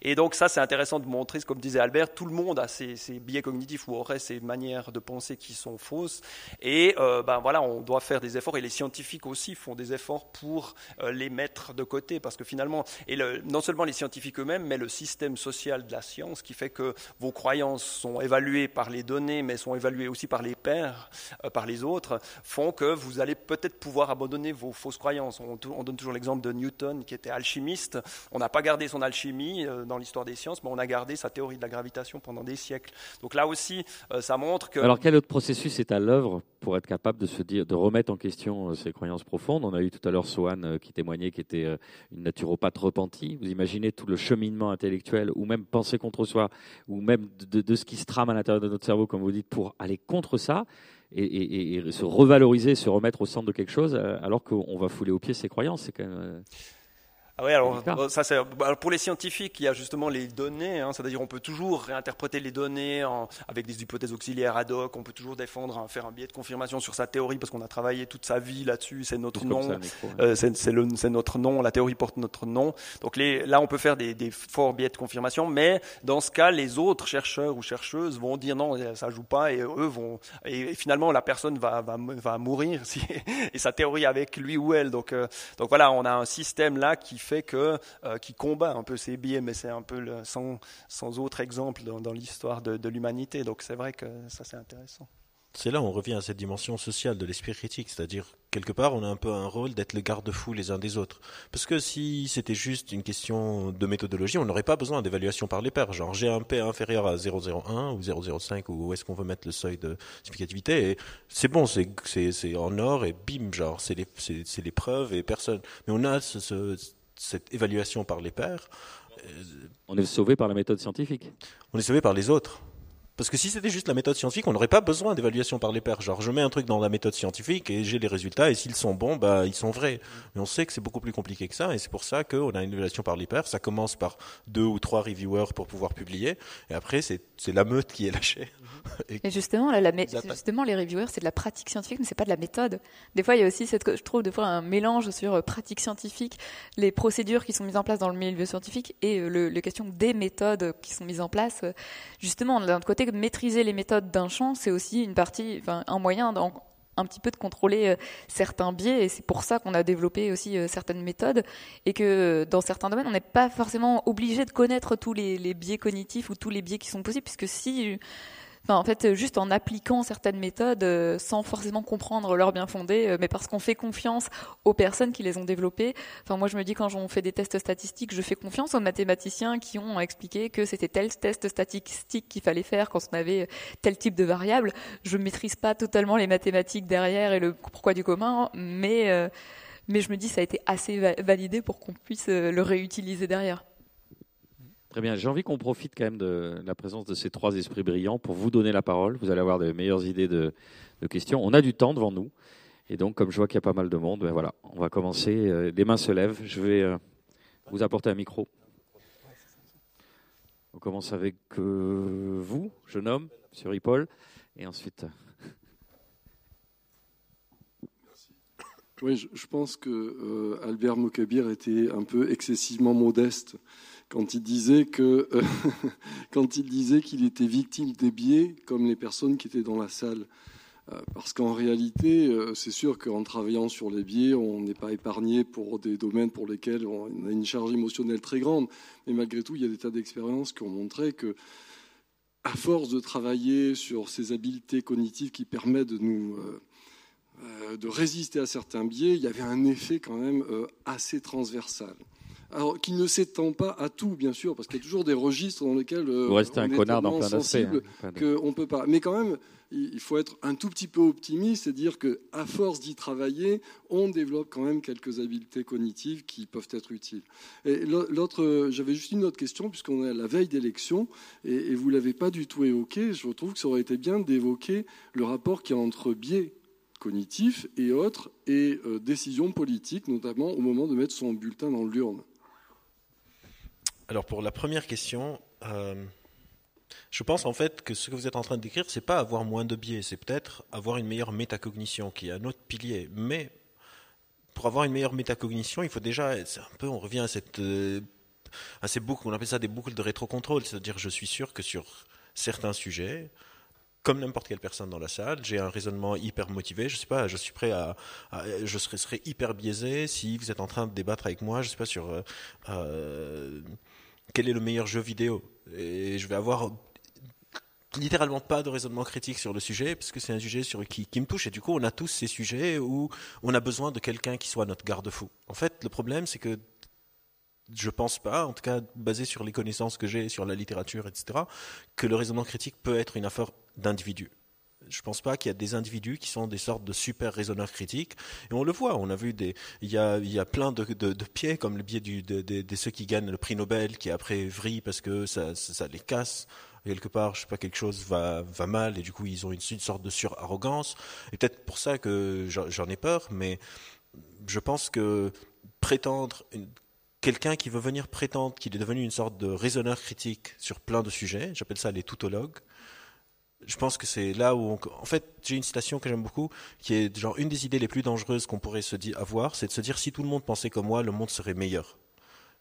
Et donc ça, c'est intéressant de montrer, comme disait Albert, tout le monde a ces, biais cognitifs ou aurait ces manières de penser qui sont fausses. Et ben voilà, on doit faire des efforts, et les scientifiques aussi font des efforts pour les mettre de côté, parce que finalement, et non seulement les scientifiques eux-mêmes, mais le système social de la science qui fait que vos croyances sont évaluées par les données, mais sont évaluées aussi par les pairs, euh, par les autres, font que vous allez peut-être pouvoir abandonner vos fausses croyances. On, donne toujours l'exemple de Newton qui était alchimiste. On n'a pas gardé son alchimie euh, dans l'histoire des sciences, mais on a gardé sa théorie de la gravitation pendant des siècles. Donc là aussi, euh, ça montre que... Alors quel autre processus est à l'œuvre pour être capable de se dire, de remettre en question ses croyances profondes? On a eu tout à l'heure Swan qui témoignait, qui était une naturopathe repentie. Vous imaginez tout le cheminement intellectuel, ou même penser contre soi, ou même de, ce qui se trame à l'intérieur de notre cerveau, comme vous dites, pour aller contre ça et, se revaloriser, se remettre au centre de quelque chose, euh, alors qu'on va fouler aux pieds ses croyances. C'est quand même euh, ah oui, alors ça c'est pour les scientifiques, il y a justement les données, hein, c'est-à-dire on peut toujours réinterpréter les données en, avec des hypothèses auxiliaires ad hoc, on peut toujours défendre, hein, faire un biais de confirmation sur sa théorie parce qu'on a travaillé toute sa vie là-dessus, c'est notre nom, euh, c'est notre nom, la théorie porte notre nom. Donc les, là on peut faire des, des, forts biais de confirmation, mais dans ce cas les autres chercheurs ou chercheuses vont dire non, ça joue pas et eux vont et, finalement la personne va, va, va mourir [LAUGHS] si, et sa théorie avec lui ou elle. Donc euh, donc voilà, on a un système là qui fait que, euh, qui combat un peu ces biais, mais c'est un peu sans, sans, autre exemple dans, l'histoire de, l'humanité. Donc c'est vrai que ça c'est intéressant. C'est là où on revient à cette dimension sociale de l'esprit critique, c'est-à-dire quelque part on a un peu un rôle d'être le garde-fou les uns des autres. Parce que si c'était juste une question de méthodologie, on n'aurait pas besoin d'évaluation par les pairs. Genre j'ai un P inférieur à 0,01 ou 0,05 ou où est-ce qu'on veut mettre le seuil de significativité et c'est bon, c'est, c'est, en or et bim, genre c'est les, c'est, les preuves et personne. Mais on a ce cette évaluation par les pairs. Euh, on est sauvé par la méthode scientifique. On est sauvé par les autres. Parce que si c'était juste la méthode scientifique, on n'aurait pas besoin d'évaluation par les pairs. Genre, je mets un truc dans la méthode scientifique et j'ai les résultats, et s'ils sont bons, bah, ils sont vrais. Mais on sait que c'est beaucoup plus compliqué que ça, et c'est pour ça qu'on a une évaluation par les pairs. Ça commence par deux ou trois reviewers pour pouvoir publier, et après, c'est la meute qui est lâchée. [LAUGHS] Et, justement, la, justement, les reviewers, c'est de la pratique scientifique, mais c'est pas de la méthode. Des fois, il y a aussi cette, je trouve, des fois un mélange sur euh, pratique scientifique, les procédures qui sont mises en place dans le milieu scientifique et euh, le, les questions des méthodes qui sont mises en place. Justement, d'un côté, maîtriser les méthodes d'un champ, c'est aussi une partie, enfin, un moyen un petit peu de contrôler euh, certains biais et c'est pour ça qu'on a développé aussi certaines méthodes et que dans certains domaines on n'est pas forcément obligé de connaître tous les, les, biais cognitifs ou tous les biais qui sont possibles puisque si en fait, juste en appliquant certaines méthodes euh, sans forcément comprendre leur bien fondé, euh, mais parce qu'on fait confiance aux personnes qui les ont développées. Enfin, moi, je me dis quand on fait des tests statistiques, je fais confiance aux mathématiciens qui ont expliqué que c'était tel test statistique qu'il fallait faire quand on avait tel type de variable. Je maîtrise pas totalement les mathématiques derrière et le pourquoi du commun, mais euh, mais je me dis ça a été assez validé pour qu'on puisse le réutiliser derrière. Très bien. J'ai envie qu'on profite quand même de la présence de ces trois esprits brillants pour vous donner la parole. Vous allez avoir de meilleures idées de, questions. On a du temps devant nous. Et donc, comme je vois qu'il y a pas mal de monde, ben voilà, on va commencer. Euh, les mains se lèvent. Je vais euh, vous apporter un micro. On commence avec euh, vous, jeune homme, sur Ripoll. Et ensuite. Oui, je, pense que Albert Mokabir était un peu excessivement modeste quand il disait que euh, [LAUGHS] quand il disait qu'il était victime des biais comme les personnes qui étaient dans la salle. Euh, parce qu'en réalité, euh, c'est sûr qu'en travaillant sur les biais, on n'est pas épargné pour des domaines pour lesquels on a une charge émotionnelle très grande. Mais malgré tout, il y a des tas d'expériences qui ont montré que, à force de travailler sur ces habiletés cognitives qui permettent de nous de résister à certains biais, il y avait un effet quand même assez transversal alors qui ne s'étend pas à tout, bien sûr, parce qu'il y a toujours des registres dans lesquels euh, on un est connard dans plein sensible hein, qu'on peut pas. Mais quand même, il faut être un tout petit peu optimiste et dire que à force d'y travailler, on développe quand même quelques habiletés cognitives qui peuvent être utiles. Et l'autre, j'avais juste une autre question puisqu'on est à la veille d'élection et, et vous l'avez pas du tout évoqué. Je trouve que ça aurait été bien d'évoquer le rapport qu'il y a entre biais cognitifs et autres et euh, décisions politiques, notamment au moment de mettre son bulletin dans l'urne. Alors pour la première question, euh, Je pense en fait que ce que vous êtes en train de décrire, c'est pas avoir moins de biais, c'est peut-être avoir une meilleure métacognition, qui est un autre pilier. Mais pour avoir une meilleure métacognition, il faut déjà, un peu, on revient à cette, euh, à ces boucles, on appelle ça des boucles de rétrocontrôle, c'est-à-dire je suis sûr que sur certains sujets, comme n'importe quelle personne dans la salle, j'ai un raisonnement hyper motivé. Je sais pas, je suis prêt à, je serais, hyper biaisé si vous êtes en train de débattre avec moi. Je sais pas sur euh, quel est le meilleur jeu vidéo. Et je vais avoir littéralement pas de raisonnement critique sur le sujet, parce que c'est un sujet sur, qui, qui, me touche. Et du coup, on a tous ces sujets où on a besoin de quelqu'un qui soit notre garde-fou. En fait, le problème, c'est que je pense pas, en tout cas basé sur les connaissances que j'ai sur la littérature, etc., que le raisonnement critique peut être une affaire d'individus. Je pense pas qu'il y a des individus qui sont des sortes de super raisonneurs critiques. Et on le voit, on a vu des, il y a, il y a plein de, pieds, comme le biais du, de, ceux qui gagnent le prix Nobel, qui après vrillent parce que ça, ça, les casse. Quelque part, je sais pas, quelque chose va, va mal et du coup ils ont une, sorte de surarrogance. Et peut-être pour ça que j'en ai peur, mais je pense que prétendre quelqu'un qui veut venir prétendre qu'il est devenu une sorte de raisonneur critique sur plein de sujets, j'appelle ça les tautologues. Je pense que c'est là où, en fait, j'ai une citation que j'aime beaucoup, qui est genre une des idées les plus dangereuses qu'on pourrait se dire, avoir, c'est de se dire si tout le monde pensait comme moi, le monde serait meilleur.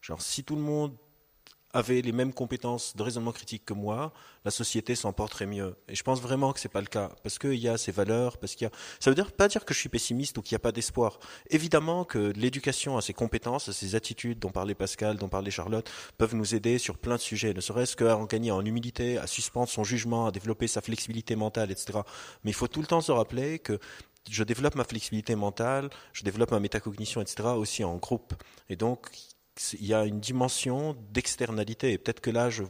Genre si tout le monde avait les mêmes compétences de raisonnement critique que moi, la société s'en porterait mieux. Et je pense vraiment que c'est pas le cas, parce qu'il y a ces valeurs, parce qu'il y a. Ça veut dire pas dire que je suis pessimiste ou qu'il n'y a pas d'espoir. Évidemment que l'éducation à ces compétences, à ces attitudes dont parlait Pascal, dont parlait Charlotte, peuvent nous aider sur plein de sujets, ne serait-ce qu'à en gagner en humilité, à suspendre son jugement, à développer sa flexibilité mentale, etc. Mais il faut tout le temps se rappeler que je développe ma flexibilité mentale, je développe ma métacognition, etc. aussi en groupe. Et donc, il y a une dimension d'externalité. Et peut-être que là, je,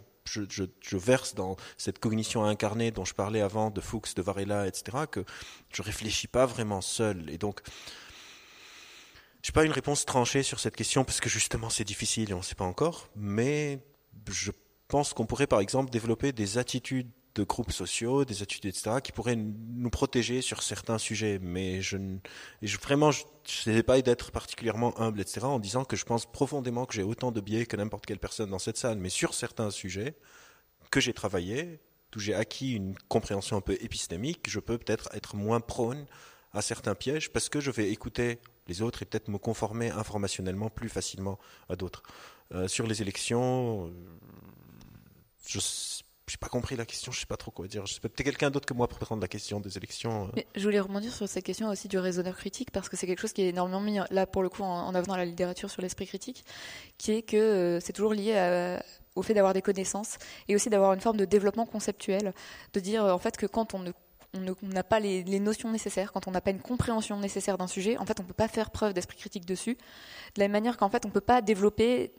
verse dans cette cognition incarnée dont je parlais avant, de Fuchs, de Varela, etc., que je réfléchis pas vraiment seul. Et donc, je n'ai pas une réponse tranchée sur cette question, parce que justement, c'est difficile et on ne sait pas encore. Mais je pense qu'on pourrait, par exemple, développer des attitudes de groupes sociaux, des études, etc., qui pourraient nous protéger sur certains sujets. Mais je, je vraiment, je n'essaie pas d'être particulièrement humble, etc., en disant que je pense profondément que j'ai autant de biais que n'importe quelle personne dans cette salle. Mais sur certains sujets que j'ai travaillé, où j'ai acquis une compréhension un peu épistémique, je peux peut-être être moins prône à certains pièges parce que je vais écouter les autres et peut-être me conformer informationnellement plus facilement à d'autres. Euh, sur les élections, je j'ai pas compris la question, je sais pas trop quoi dire. Peut-être quelqu'un d'autre que moi pour prendre la question des élections. Euh. je voulais rebondir sur cette question aussi du raisonneur critique parce que c'est quelque chose qui est énormément mis là pour le coup en, avant dans la littérature sur l'esprit critique, qui est que euh, c'est toujours lié au fait d'avoir des connaissances et aussi d'avoir une forme de développement conceptuel, de dire en fait que quand on ne n'a pas les, les, notions nécessaires, quand on n'a pas une compréhension nécessaire d'un sujet, en fait, on ne peut pas faire preuve d'esprit critique dessus. De la même manière qu'en fait, on ne peut pas développer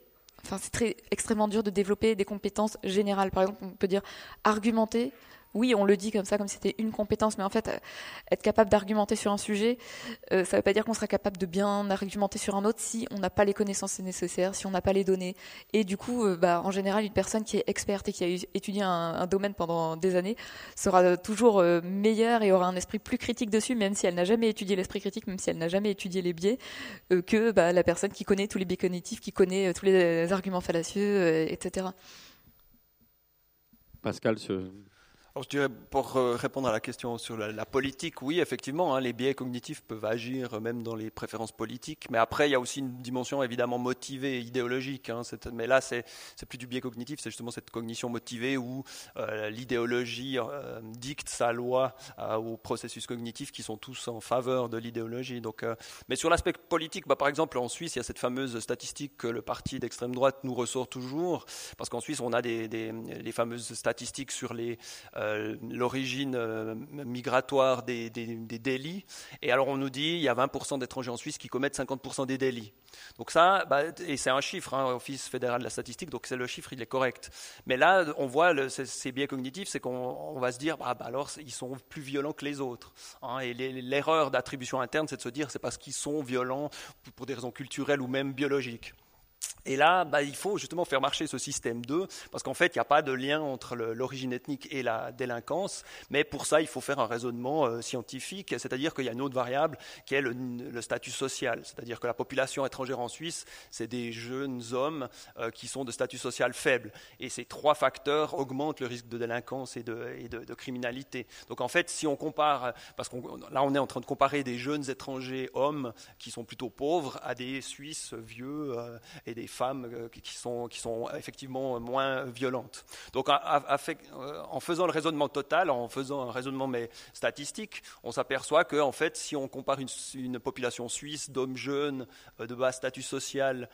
enfin, c'est très extrêmement dur de développer des compétences générales. Par exemple, on peut dire argumenter oui, on le dit comme ça, comme si c'était une compétence, mais en fait, euh, être capable d'argumenter sur un sujet, euh, ça ne veut pas dire qu'on sera capable de bien argumenter sur un autre si on n'a pas les connaissances nécessaires, si on n'a pas les données. Et du coup, euh, bah, en général, une personne qui est experte et qui a étudié un, domaine pendant des années sera toujours meilleure et aura un esprit plus critique dessus, même si elle n'a jamais étudié l'esprit critique, même si elle n'a jamais étudié les biais, que bah, la personne qui connaît tous les biais cognitifs, qui connaît tous les arguments fallacieux, etc. Pascal, ce je dirais, pour euh, répondre à la question sur la, politique, oui, effectivement, hein, les biais cognitifs peuvent agir même dans les préférences politiques, mais après, il y a aussi une dimension évidemment motivée, idéologique. Hein, mais là, c'est plus du biais cognitif, c'est justement cette cognition motivée où euh, l'idéologie euh, dicte sa loi aux processus cognitifs qui sont tous en faveur de l'idéologie. Donc, mais sur l'aspect politique, bah, par exemple, en Suisse, il y a cette fameuse statistique que le parti d'extrême droite nous ressort toujours, parce qu'en Suisse, on a des, des, les fameuses statistiques sur les euh, l'origine euh, migratoire des, délits. Et alors on nous dit il y a 20% d'étrangers en Suisse qui commettent 50% des délits. Donc ça, bah, et c'est un chiffre, hein, Office fédéral de la statistique, donc c'est le chiffre, il est correct. Mais là, on voit le, ces, biais cognitifs, c'est qu'on va se dire, bah, bah, alors ils sont plus violents que les autres. Hein. et l'erreur d'attribution interne, c'est de se dire, c'est parce qu'ils sont violents pour des raisons culturelles ou même biologiques. Et là, bah, il faut justement faire marcher ce système 2, parce qu'en fait, il n'y a pas de lien entre l'origine ethnique et la délinquance, mais pour ça, il faut faire un raisonnement euh, scientifique, c'est-à-dire qu'il y a une autre variable qui est le, statut social, c'est-à-dire que la population étrangère en Suisse, c'est des jeunes hommes euh, qui sont de statut social faible, et ces trois facteurs augmentent le risque de délinquance et de, criminalité. Donc en fait, si on compare, parce que là, on est en train de comparer des jeunes étrangers hommes qui sont plutôt pauvres à des Suisses vieux euh, et des femmes euh, qui sont, qui sont effectivement moins violentes. Donc, euh, en faisant le raisonnement total, en faisant un raisonnement mais statistique, on s'aperçoit que, en fait, si on compare une, population suisse d'hommes jeunes euh, de bas statut social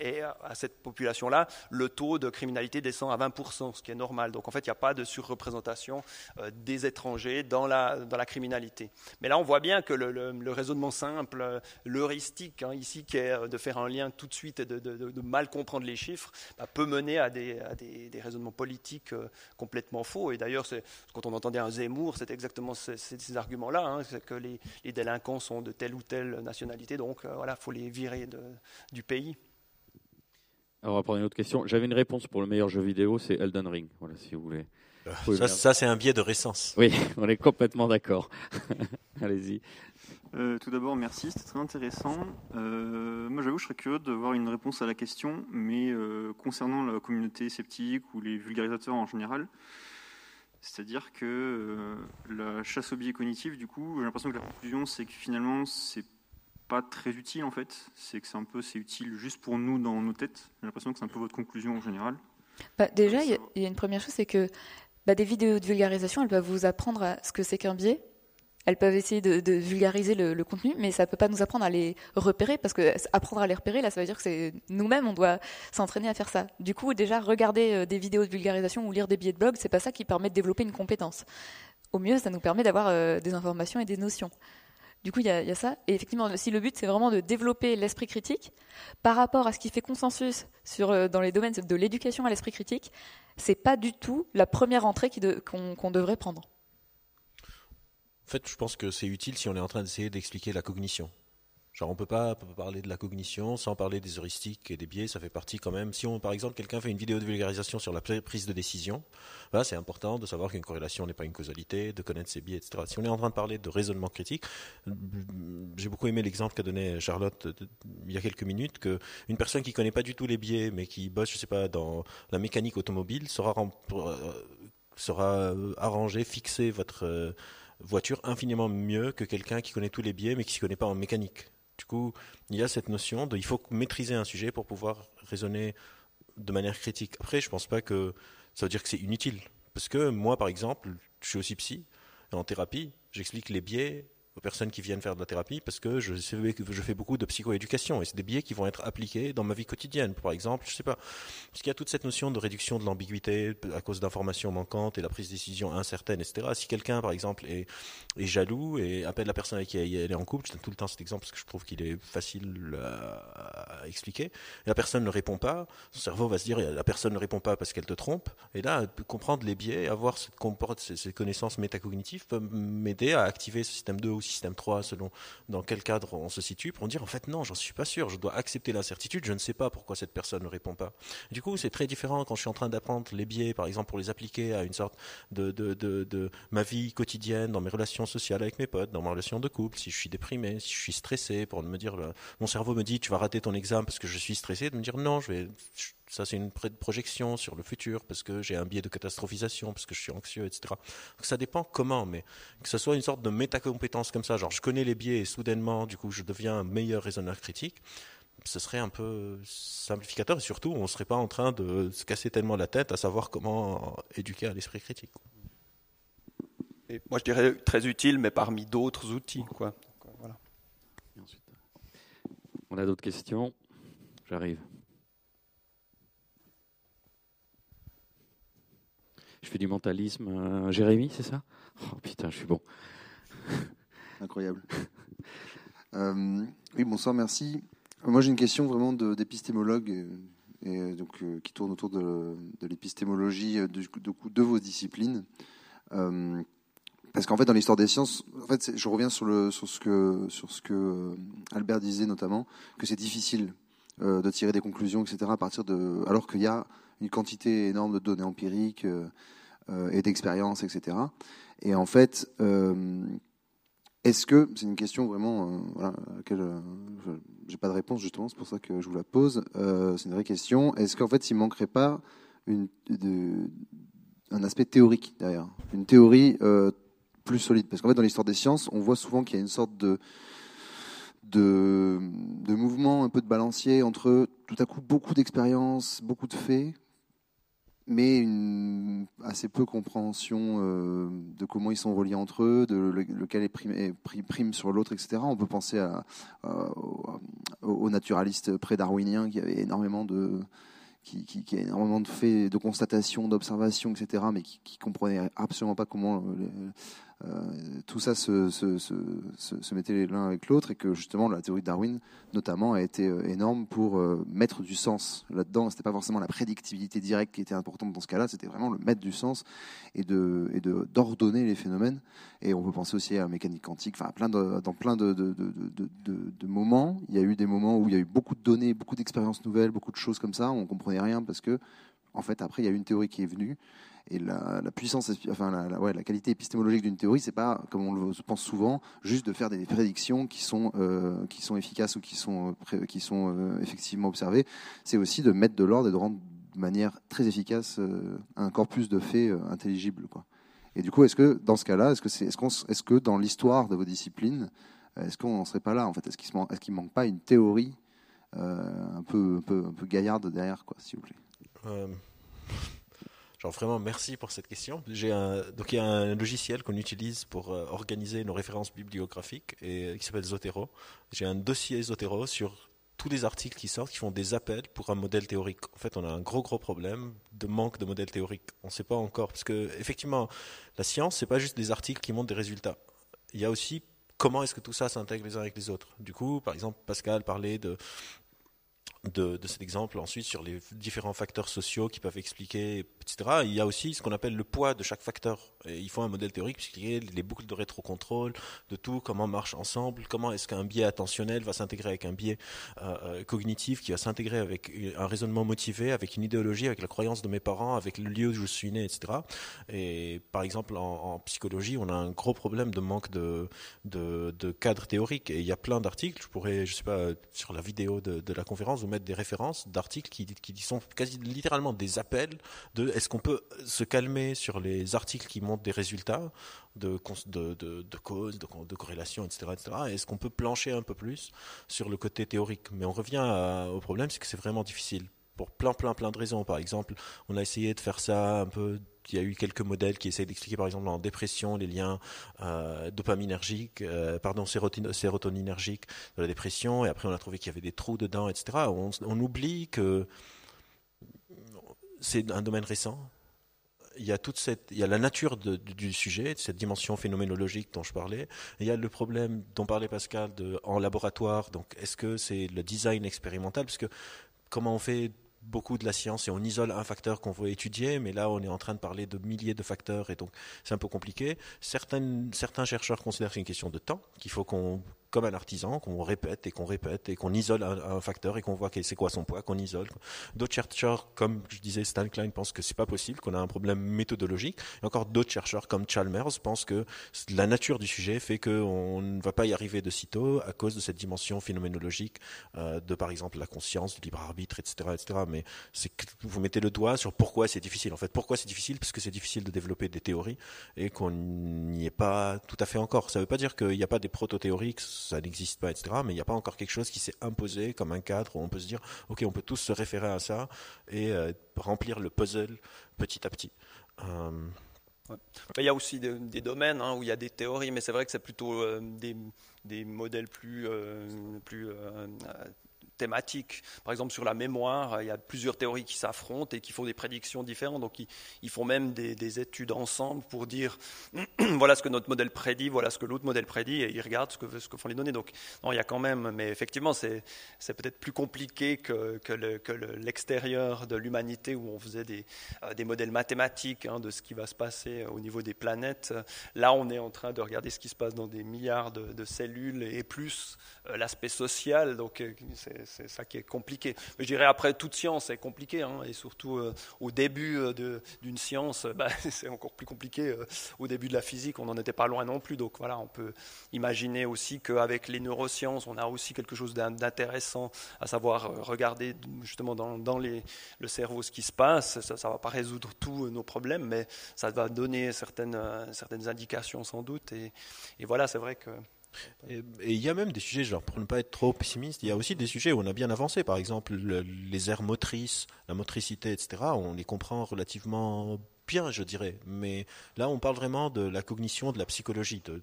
et à cette population-là, le taux de criminalité descend à 20%, ce qui est normal. Donc, en fait, il n'y a pas de surreprésentation des étrangers dans la, dans la criminalité. Mais là, on voit bien que le, raisonnement simple, l'heuristique, hein, ici, qui est de faire un lien tout de suite et de, de mal comprendre les chiffres bah, peut mener à des, des, raisonnements politiques euh, complètement faux. Et d'ailleurs, quand on entendait un Zemmour, c'est exactement ces, ces arguments-là, hein, c'est que les, les, délinquants sont de telle ou telle nationalité, donc euh, voilà, il faut les virer de, du pays. Alors, on va prendre une autre question. J'avais une réponse pour le meilleur jeu vidéo, c'est Elden Ring. Voilà, si vous voulez. Ça, ça c'est un biais de récence. Oui, [LAUGHS] on est complètement d'accord. [LAUGHS] Allez-y. Euh, tout d'abord, merci, c'était très intéressant. Euh, moi, j'avoue, je serais curieux de voir une réponse à la question, mais euh, concernant la communauté sceptique ou les vulgarisateurs en général. C'est-à-dire que la chasse au biais cognitif, du coup, j'ai l'impression que la conclusion, c'est que finalement, c'est pas très utile en fait. C'est que c'est un peu, c'est utile juste pour nous dans nos têtes. J'ai l'impression que c'est un peu votre conclusion en général. Bah, déjà, il y, a une première chose, c'est que bah, des vidéos de vulgarisation, elles peuvent vous apprendre à ce que c'est qu'un biais, elles peuvent essayer de, vulgariser le, contenu, mais ça ne peut pas nous apprendre à les repérer, parce que apprendre à les repérer, là, ça veut dire que c'est nous-mêmes, on doit s'entraîner à faire ça. Du coup, déjà, regarder euh, des vidéos de vulgarisation ou lire des billets de blog, c'est pas ça qui permet de développer une compétence. Au mieux, ça nous permet d'avoir euh, des informations et des notions. Du coup, il y, a ça. Et effectivement, si le but, c'est vraiment de développer l'esprit critique, par rapport à ce qui fait consensus euh, dans les domaines de l'éducation à l'esprit critique, c'est pas du tout la première entrée qu'on devrait prendre. En fait, je pense que c'est utile si on est en train d'essayer d'expliquer la cognition. Genre, on peut pas parler de la cognition sans parler des heuristiques et des biais. Ça fait partie quand même. Si par exemple, quelqu'un fait une vidéo de vulgarisation sur la prise de décision, bah, c'est important de savoir qu'une corrélation n'est pas une causalité, de connaître ses biais, etc. Si on est en train de parler de raisonnement critique, j'ai beaucoup aimé l'exemple qu'a donné Charlotte il y a quelques minutes, que une personne qui connaît pas du tout les biais, mais qui bosse, je sais pas, dans la mécanique automobile, sera, euh, sera arrangé, fixer votre euh, voiture infiniment mieux que quelqu'un qui connaît tous les biais mais qui ne s'y connaît pas en mécanique. Du coup, il y a cette notion de il faut maîtriser un sujet pour pouvoir raisonner de manière critique. Après, je ne pense pas que ça veut dire que c'est inutile. Parce que moi, par exemple, je suis aussi psy, en thérapie, j'explique les biais aux personnes qui viennent faire de la thérapie parce que je, fais beaucoup de psychoéducation et c'est des biais qui vont être appliqués dans ma vie quotidienne. Par exemple, je sais pas, parce qu'il y a toute cette notion de réduction de l'ambiguïté à cause d'informations manquantes et la prise de décision incertaine, etc. Si quelqu'un, par exemple, est, jaloux et appelle la personne avec qui elle est en couple, je donne tout le temps cet exemple parce que je trouve qu'il est facile à, expliquer, et la personne ne répond pas, son cerveau va se dire la personne ne répond pas parce qu'elle te trompe, et là, comprendre les biais, avoir ce comporte, ces, ces connaissances métacognitives peut m'aider à activer ce système 2 système 3, selon dans quel cadre on se situe, pour dire en fait non, j'en suis pas sûr, je dois accepter l'incertitude, je ne sais pas pourquoi cette personne ne répond pas. Du coup, c'est très différent quand je suis en train d'apprendre les biais, par exemple, pour les appliquer à une sorte de, de, de, de, ma vie quotidienne, dans mes relations sociales avec mes potes, dans ma relation de couple, si je suis déprimé, si je suis stressé, pour me dire, mon cerveau me dit tu vas rater ton examen parce que je suis stressé, de me dire non, je vais ça, c'est une projection sur le futur parce que j'ai un biais de catastrophisation, parce que je suis anxieux, etc. Donc, ça dépend comment, mais que ce soit une sorte de métacompétence comme ça, genre je connais les biais et soudainement, du coup, je deviens un meilleur raisonneur critique, ce serait un peu simplificateur et surtout, on ne serait pas en train de se casser tellement la tête à savoir comment éduquer à l'esprit critique. Et moi, je dirais très utile, mais parmi d'autres outils. Quoi. voilà. On a d'autres questions? J'arrive. Fais du mentalisme. Euh, Jérémy, c'est ça? Oh putain, je suis bon. [LAUGHS] Incroyable. Euh, oui, bonsoir, merci. Moi, j'ai une question vraiment d'épistémologue et, donc euh, qui tourne autour de, l'épistémologie de, vos disciplines. parce qu'en fait, dans l'histoire des sciences, en fait, je reviens sur, sur ce que sur ce que Albert disait notamment, que c'est difficile de tirer des conclusions, etc. À partir de, alors qu'il y a une quantité énorme de données empiriques et d'expériences, etc. Et en fait, est-ce que, c'est une question vraiment voilà, à laquelle j'ai pas de réponse justement, c'est pour ça que je vous la pose. c'est une vraie question. Est-ce qu'en fait, il manquerait pas un aspect théorique derrière, une théorie plus solide? Parce qu'en fait, dans l'histoire des sciences, on voit souvent qu'il y a une sorte de, de, de, mouvement, un peu de balancier entre tout à coup beaucoup d'expériences, beaucoup de faits, mais une assez peu compréhension euh, de comment ils sont reliés entre eux, de lequel est prime, prime sur l'autre, etc. On peut penser aux naturalistes pré-darwiniens qui avaient énormément de qui, qui, qui, a énormément de faits, de constatations, d'observations, etc., mais qui, qui comprenait absolument pas comment euh, tout ça se, mettait l'un avec l'autre et que justement la théorie de Darwin notamment a été euh, énorme pour euh, mettre du sens là-dedans. C'était pas forcément la prédictibilité directe qui était importante dans ce cas-là, c'était vraiment le mettre du sens et de d'ordonner les phénomènes. Et on peut penser aussi à la mécanique quantique. Enfin, plein dans plein de moments, il y a eu des moments où il y a eu beaucoup de données, beaucoup d'expériences nouvelles, beaucoup de choses comme ça. On comprenait rien parce que en fait après il y a eu une théorie qui est venue et la, puissance, enfin la, qualité épistémologique d'une théorie, c'est pas, comme on le pense souvent, juste de faire des prédictions qui sont, euh, efficaces ou qui sont, sont euh, effectivement observées. C'est aussi de mettre de l'ordre et de rendre de manière très efficace euh, un corpus de faits intelligible. Et du coup, est-ce que dans ce cas-là, est-ce que, est-ce, que dans l'histoire de vos disciplines, est-ce qu'on n'en serait pas là en fait? Est-ce qu'il ne manque pas une théorie un peu, gaillarde derrière, s'il vous plaît? Genre vraiment merci pour cette question. Donc il y a un logiciel qu'on utilise pour euh, organiser nos références bibliographiques et qui s'appelle Zotero. J'ai un dossier Zotero sur tous les articles qui sortent qui font des appels pour un modèle théorique. En fait, on a un gros gros problème de manque de modèle théorique. On ne sait pas encore parce que effectivement, la science c'est pas juste des articles qui montrent des résultats. Il y a aussi comment est-ce que tout ça s'intègre les uns avec les autres. Du coup, par exemple, Pascal parlait de de, cet exemple ensuite sur les différents facteurs sociaux qui peuvent expliquer, etc. Il y a aussi ce qu'on appelle le poids de chaque facteur. Et il faut un modèle théorique pour expliquer les boucles de rétrocontrôle, de tout, comment marche ensemble, comment est-ce qu'un biais attentionnel va s'intégrer avec un biais euh, euh, cognitif qui va s'intégrer avec un raisonnement motivé, avec une idéologie, avec la croyance de mes parents, avec le lieu où je suis né, etc. Et par exemple, en, psychologie, on a un gros problème de manque de, de, cadre théorique. Et il y a plein d'articles, je pourrais, je sais pas, sur la vidéo de la conférence, mettre des références d'articles qui, qui sont quasi littéralement des appels de est-ce qu'on peut se calmer sur les articles qui montrent des résultats de, de, de, de causes, de, corrélations, etc. etc. Est-ce qu'on peut plancher un peu plus sur le côté théorique? Mais on revient au problème, c'est que c'est vraiment difficile pour plein, plein, plein de raisons. Par exemple, on a essayé de faire ça un peu. Il y a eu quelques modèles qui essayent d'expliquer, par exemple, en dépression, les liens euh, dopaminergiques, euh, pardon, sérotoninergiques de la dépression. Et après, on a trouvé qu'il y avait des trous dedans, etc. On, oublie que c'est un domaine récent. Il y a toute cette, il y a la nature du sujet, cette dimension phénoménologique dont je parlais. il y a le problème dont parlait Pascal en laboratoire. Donc, est-ce que c'est le design expérimental? Parce que comment on fait beaucoup de la science et on isole un facteur qu'on veut étudier, mais là on est en train de parler de milliers de facteurs et donc c'est un peu compliqué. Certains, chercheurs considèrent que c'est une question de temps, qu'il faut qu'on comme un artisan, qu'on répète et qu'on répète et qu'on isole un, facteur et qu'on voit c'est quoi son poids, qu'on isole. D'autres chercheurs, comme je disais, Stan Klein pense que c'est pas possible, qu'on a un problème méthodologique. Et encore d'autres chercheurs, comme Chalmers, pensent que la nature du sujet fait qu'on ne va pas y arriver de sitôt à cause de cette dimension phénoménologique euh, de, par exemple, la conscience, du libre arbitre, etc., etc. Mais c'est vous mettez le doigt sur pourquoi c'est difficile. En fait, pourquoi c'est difficile? Parce que c'est difficile de développer des théories et qu'on n'y est pas tout à fait encore. Ça veut pas dire qu'il n'y a pas des proto-théories ça n'existe pas, etc. Mais il n'y a pas encore quelque chose qui s'est imposé comme un cadre où on peut se dire, ok, on peut tous se référer à ça et euh, remplir le puzzle petit à petit. Euh, il y a aussi des, domaines hein, où il y a des théories, mais c'est vrai que c'est plutôt euh, des, des, modèles plus, plus thématiques. Par exemple, sur la mémoire, il y a plusieurs théories qui s'affrontent et qui font des prédictions différentes. Donc, ils, font même des, études ensemble pour dire [CLEARS THROAT] voilà ce que notre modèle prédit, voilà ce que l'autre modèle prédit, et ils regardent ce que, font les données. Donc, non, il y a quand même, mais effectivement, c'est, peut-être plus compliqué que, l'extérieur de l'humanité où on faisait des, euh, modèles mathématiques hein, de ce qui va se passer au niveau des planètes. Là, on est en train de regarder ce qui se passe dans des milliards de, cellules et plus euh, l'aspect social. Donc, euh, c'est c'est ça qui est compliqué. Mais je dirais après, toute science est compliquée, hein, et surtout euh, au début d'une science, [LAUGHS] bah, c'est encore plus compliqué. au début de la physique, on n'en était pas loin non plus. Donc voilà, on peut imaginer aussi qu'avec les neurosciences, on a aussi quelque chose d'intéressant, à savoir regarder justement dans, le cerveau ce qui se passe. Ça ne va pas résoudre tous nos problèmes, mais ça va donner certaines, indications sans doute. Et voilà, c'est vrai que et il y a même des sujets, genre pour ne pas être trop pessimiste, il y a aussi des sujets où on a bien avancé. Par exemple, les aires motrices, la motricité, etc. On les comprend relativement bien, je dirais. Mais là, on parle vraiment de la cognition, de la psychologie, de,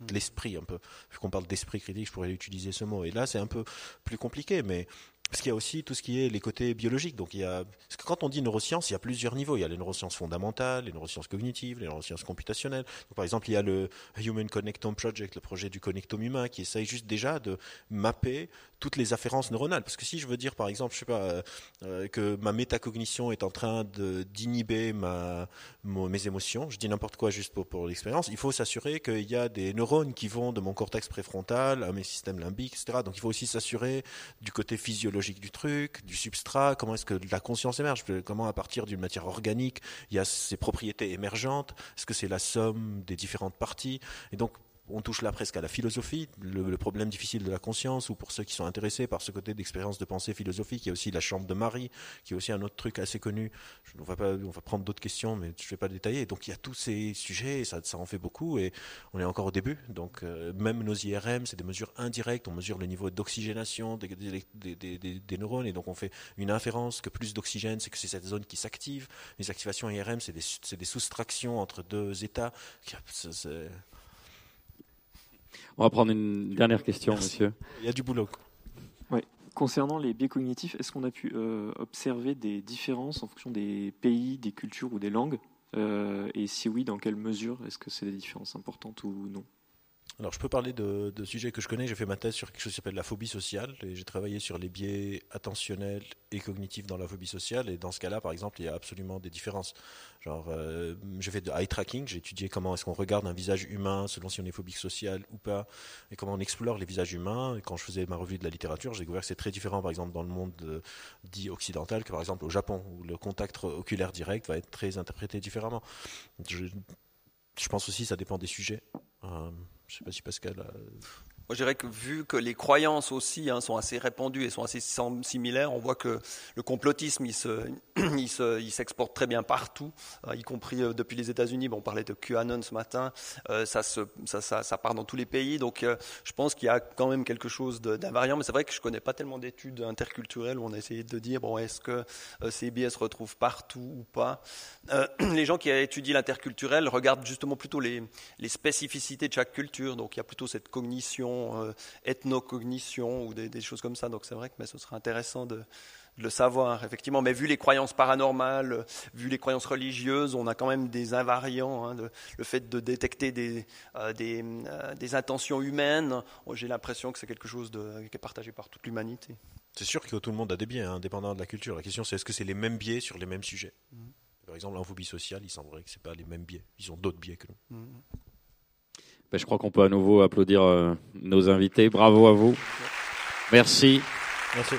de l'esprit un peu. Vu qu'on parle d'esprit critique, je pourrais utiliser ce mot. Et là, c'est un peu plus compliqué, mais parce qu'il y a aussi tout ce qui est les côtés biologiques. Donc quand on dit neurosciences, il y a plusieurs niveaux. Il y a les neurosciences fondamentales, les neurosciences cognitives, les neurosciences computationnelles. Par exemple, il y a le Human Connectome Project, le projet du connectome humain, qui essaye juste déjà de mapper toutes les afférences neuronales. Parce que si je veux dire, par exemple, je sais pas, euh, euh, que ma métacognition est en train d'inhiber mes émotions, je dis n'importe quoi juste pour l'expérience, il faut s'assurer qu'il y a des neurones qui vont de mon cortex préfrontal à mes systèmes limbiques, etc. Donc il faut aussi s'assurer du côté physiologique du truc, du substrat, comment est-ce que la conscience émerge, comment à partir d'une matière organique, il y a ces propriétés émergentes, est-ce que c'est la somme des différentes parties Et donc on touche là presque à la philosophie, le, problème difficile de la conscience, ou pour ceux qui sont intéressés par ce côté d'expérience de pensée philosophique, il y a aussi la chambre de Marie, qui est aussi un autre truc assez connu. Je, on, va pas, on va prendre d'autres questions, mais je ne vais pas détailler. Donc il y a tous ces sujets, et ça, en fait beaucoup, et on est encore au début. Donc euh, même nos IRM, c'est des mesures indirectes, on mesure le niveau d'oxygénation des, neurones, et donc on fait une inférence que plus d'oxygène, c'est que c'est cette zone qui s'active. Les activations IRM, c'est des soustractions entre deux états. On va prendre une dernière question, monsieur. Il y a du boulot. Oui. Concernant les biais cognitifs, est-ce qu'on a pu euh, observer des différences en fonction des pays, des cultures ou des langues? Euh, Et si oui, dans quelle mesure? Est-ce que c'est des différences importantes ou non? Alors, je peux parler de, sujets que je connais. J'ai fait ma thèse sur quelque chose qui s'appelle la phobie sociale et j'ai travaillé sur les biais attentionnels et cognitifs dans la phobie sociale. Et dans ce cas-là, par exemple, il y a absolument des différences. Genre, euh, j'ai fait de eye tracking, j'ai étudié comment est-ce qu'on regarde un visage humain selon si on est phobique social ou pas et comment on explore les visages humains. Quand je faisais ma revue de la littérature, j'ai découvert que c'est très différent, par exemple, dans le monde euh, dit occidental que, par exemple, au Japon, où le contact oculaire direct va être très interprété différemment. Je, je pense aussi que ça dépend des sujets. Euh, je sais pas si Pascal a... Moi, je dirais que vu que les croyances aussi hein, sont assez répandues et sont assez similaires, on voit que le complotisme, il se, [CLEARS THROAT] il se, il s'exporte très bien partout, euh, y compris euh, depuis les États-Unis. Bon, on parlait de QAnon ce matin, euh, ça, se, ça, ça, ça, part dans tous les pays. Donc, euh, je pense qu'il y a quand même quelque chose d'invariant. Mais c'est vrai que je connais pas tellement d'études interculturelles où on a essayé de dire bon, est-ce que ces biais se retrouvent partout ou pas [CLEARS THROAT] Les gens qui étudient l'interculturel regardent justement plutôt les spécificités de chaque culture. Donc, il y a plutôt cette cognition euh, ethnocognition ou des, choses comme ça. Donc c'est vrai que mais ce serait intéressant de, le savoir, effectivement. Mais vu les croyances paranormales, vu les croyances religieuses, on a quand même des invariants. Hein, le fait de détecter des, euh, euh, des, intentions humaines, j'ai l'impression que c'est quelque chose de, qui est partagé par toute l'humanité. C'est sûr que tout le monde a des biais, hein, indépendamment de la culture. La question, c'est est-ce que c'est les mêmes biais sur les mêmes sujets? Mmh. Par exemple, en phobie sociale, il semblerait que ce pas les mêmes biais. Ils ont d'autres biais que nous. Mmh. Ben, je crois qu'on peut à nouveau applaudir euh, nos invités. Bravo à vous. Merci. Merci.